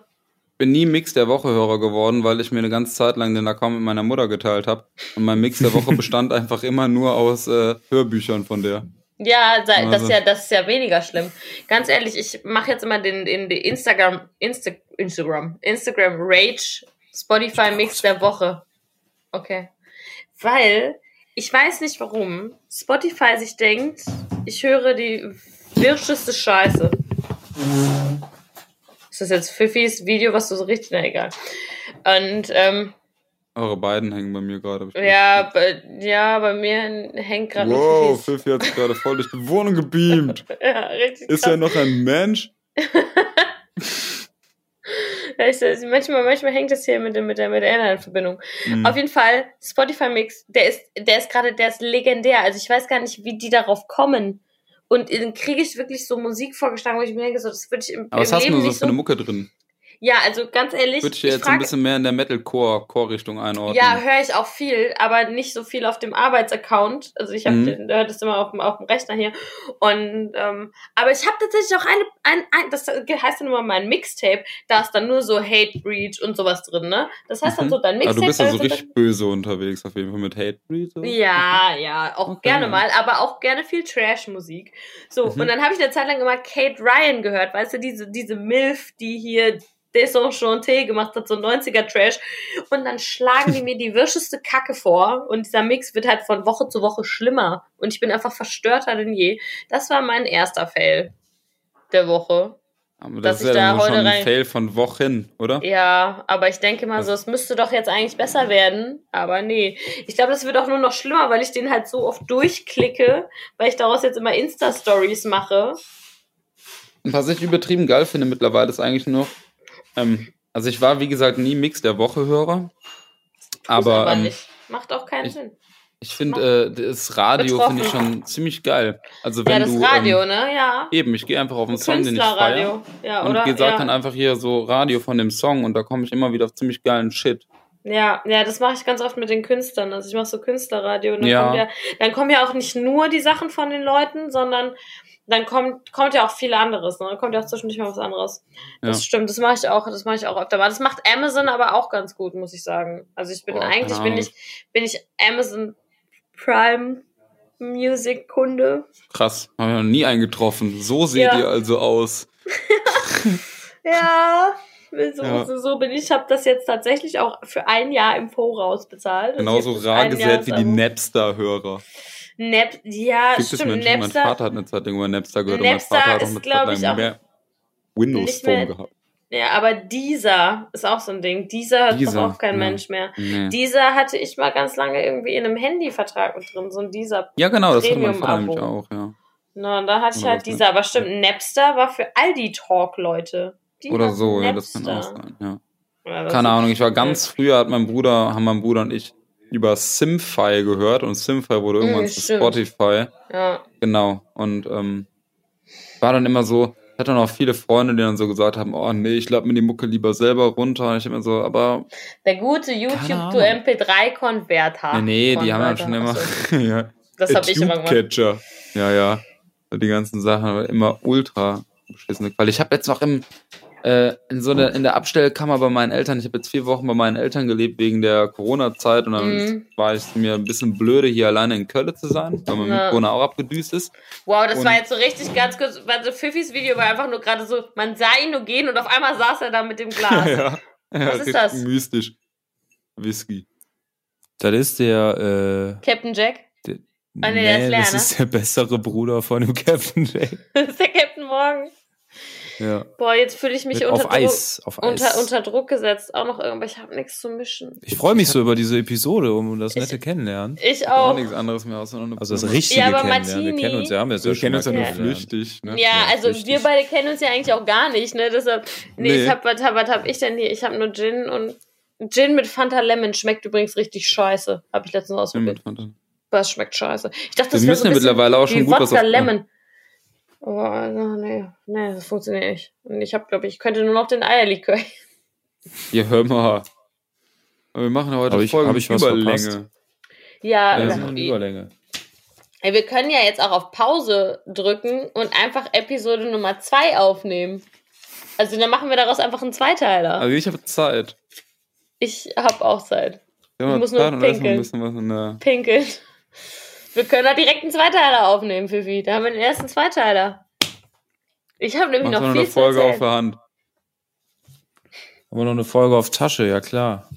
Ich bin nie Mix der Woche Hörer geworden, weil ich mir eine ganze Zeit lang den Account mit meiner Mutter geteilt habe. Und mein Mix der Woche bestand einfach immer nur aus äh, Hörbüchern von der. Ja, das also. ist ja, das ist ja weniger schlimm. Ganz ehrlich, ich mache jetzt immer den, den, den Instagram, Insta, Instagram, Instagram Rage Spotify Mix der Woche. Okay. Weil ich weiß nicht warum Spotify sich denkt, ich höre die wirscheste Scheiße. Ist das jetzt Fiffis Video, was du so richtig, na egal. Und, ähm, eure beiden hängen bei mir gerade. Ja, bei, ja, bei mir hängt gerade. Wow, Fifi hat sich gerade voll durch die Wohnung gebeamt. ja, richtig. Ist er noch ein Mensch? manchmal, manchmal hängt das hier mit, mit der, mit der Internetverbindung. Mhm. Auf jeden Fall, Spotify Mix, der ist, der ist gerade, der ist legendär. Also ich weiß gar nicht, wie die darauf kommen. Und dann kriege ich wirklich so Musik vorgeschlagen, wo ich mir denke, so, das würde ich im, Aber was hast du nur so für eine Mucke drin? Ja, also ganz ehrlich. Würde ich jetzt frage, ein bisschen mehr in der Metalcore-Core-Richtung einordnen. Ja, höre ich auch viel, aber nicht so viel auf dem Arbeitsaccount. Also ich habe mhm. hört das immer auf dem, auf dem Rechner hier. Und ähm, aber ich habe tatsächlich auch eine, ein, ein, das heißt dann immer mein Mixtape, da ist dann nur so Hate Breach und sowas drin, ne? Das heißt dann mhm. so dein Mixtape. Aber du bist ja so richtig böse unterwegs auf jeden Fall mit Hate Breach. Ja, ja, auch okay. gerne mal, aber auch gerne viel Trash-Musik. So, mhm. und dann habe ich eine Zeit lang immer Kate Ryan gehört, weißt du, diese, diese Milf, die hier Desenchanté gemacht hat, so 90er Trash. Und dann schlagen die mir die wirscheste Kacke vor und dieser Mix wird halt von Woche zu Woche schlimmer. Und ich bin einfach verstörter denn je. Das war mein erster Fail der Woche. Aber das ist ja da heute schon ein Fail von Wochen, oder? Ja, aber ich denke mal so, es müsste doch jetzt eigentlich besser werden. Aber nee. Ich glaube, das wird auch nur noch schlimmer, weil ich den halt so oft durchklicke, weil ich daraus jetzt immer Insta-Stories mache. Was ich übertrieben geil finde mittlerweile ist eigentlich nur, ähm, also ich war, wie gesagt, nie Mix der Woche-Hörer. Aber, aber ähm, macht auch keinen ich, Sinn. Ich finde, äh, das Radio finde ich schon ziemlich geil. Also wenn ja, das du, Radio, ähm, ne? Ja. Eben, ich gehe einfach auf einen Song, den ich feiere. Ja, und sage ja. dann einfach hier so Radio von dem Song und da komme ich immer wieder auf ziemlich geilen Shit. Ja, ja, das mache ich ganz oft mit den Künstlern. Also ich mache so Künstlerradio und dann, ja. Kommt ja, dann kommen ja auch nicht nur die Sachen von den Leuten, sondern dann kommt, kommt ja auch viel anderes, ne? Dann kommt ja auch zwischendurch mal was anderes. Das ja. stimmt, das mache ich auch, das mache ich auch öfter mal. Das macht Amazon aber auch ganz gut, muss ich sagen. Also ich bin Boah, eigentlich, bin ich, bin ich Amazon Prime Music Kunde. Krass, habe ich noch nie eingetroffen. So seht ja. ihr also aus. ja. So, ja. so, so bin ich. Ich habe das jetzt tatsächlich auch für ein Jahr im Voraus bezahlt. Genauso rar gesät wie die Napster-Hörer. Nap ja, Gibt stimmt. Menschen, Napster, mein Vater hat eine Zeit lang über Napster gehört Napster und mein Vater hat auch eine Zeit lang mehr Windows Phone gehabt. Ja, aber dieser ist auch so ein Ding. Dieser hat dieser, doch auch kein ja. Mensch mehr. Nee. Dieser hatte ich mal ganz lange irgendwie in einem Handyvertrag mit drin, so ein dieser. Ja, genau, das hat mein Vater nämlich auch, ja. Na, und da hatte ich halt dieser, aber stimmt, Napster war für Leute. Die Oder so, Napster. ja, das kann auch sein, ja. ja Keine Ahnung, ich war ganz früher, hat mein Bruder, haben mein Bruder und ich über Simfy gehört und Simfy wurde irgendwann mm, zu Spotify. Ja. Genau. Und ähm, war dann immer so, ich hatte noch viele Freunde, die dann so gesagt haben, oh nee, ich lade mir die Mucke lieber selber runter. Und ich immer so, aber. Der gute YouTube to MP3-Konverter. Nee, nee, die haben dann schon immer. ja, das habe ich immer gemacht. Catcher. Ja, ja. Die ganzen Sachen, aber immer ultra beschissene Qualität. Ich habe jetzt noch im äh, in so eine, in der Abstellkammer bei meinen Eltern. Ich habe jetzt vier Wochen bei meinen Eltern gelebt wegen der Corona-Zeit und dann mhm. war es mir ein bisschen blöde, hier alleine in Köln zu sein, weil man ja. mit Corona auch abgedüst ist. Wow, das und war jetzt so richtig ganz kurz, weil so Fiffis Video war einfach nur gerade so, man sah ihn nur gehen und auf einmal saß er da mit dem Glas. ja, Was ja, ist das? Mystisch. Whisky. Das ist der äh, Captain Jack. Der, nee, nee, das ist der bessere Bruder von dem Captain Jack. das ist der Captain Morgan. Ja. Boah, jetzt fühle ich mich Mit unter, auf Eis, Druck, auf Eis. Unter, unter Druck gesetzt. Auch noch irgendwas. Ich habe nichts zu mischen. Ich freue mich so über diese Episode, um das nette ich, Kennenlernen. Ich auch. auch nichts anderes mehr außer eine Also das richtige ja, aber Kennenlernen. Wir kennen uns ja, haben wir wir kennen uns ja nur flüchtig. Ne? Ja, also flüchtig. wir beide kennen uns ja eigentlich auch gar nicht. Ne? Deshalb, nee, nee. Ich hab, was, was hab ich denn hier? Ich habe nur Gin und Gin mit Fanta Lemon schmeckt übrigens richtig scheiße. Habe ich letztens ausprobiert. Das schmeckt scheiße. Ich dachte, das wir müssen ja mittlerweile auch schon gut Wodka was auf, Lemon. Oh, no, nee, nee, das funktioniert nicht. Und ich habe, glaube ich, könnte nur noch den Eierlikör. Ja, hör mal. Wir machen heute hab ich, Folge ich Überlänge. Ja, ja eine Überlänge. Wir können ja jetzt auch auf Pause drücken und einfach Episode Nummer 2 aufnehmen. Also dann machen wir daraus einfach einen Zweiteiler. Also ich habe Zeit. Ich habe auch Zeit. Ja, ich muss nur pinkeln. Was pinkeln. Wir können da direkt einen Zweiteiler aufnehmen, Fifi. Da haben wir den ersten Zweiteiler. Ich habe nämlich Mach noch viel eine Folge auf der Hand. Haben wir noch eine Folge auf Tasche, ja klar.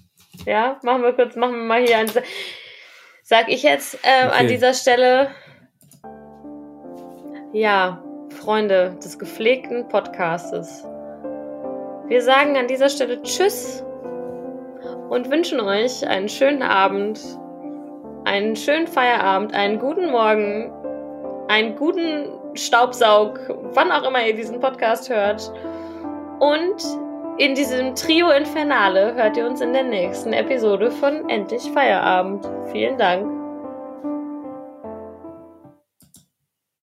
Ja, machen wir kurz, machen wir mal hier ein. Sag ich jetzt äh, okay. an dieser Stelle. Ja, Freunde des gepflegten Podcastes. Wir sagen an dieser Stelle Tschüss und wünschen euch einen schönen Abend, einen schönen Feierabend, einen guten Morgen, einen guten Staubsaug, wann auch immer ihr diesen Podcast hört. Und in diesem Trio Infernale hört ihr uns in der nächsten Episode von Endlich Feierabend. Vielen Dank.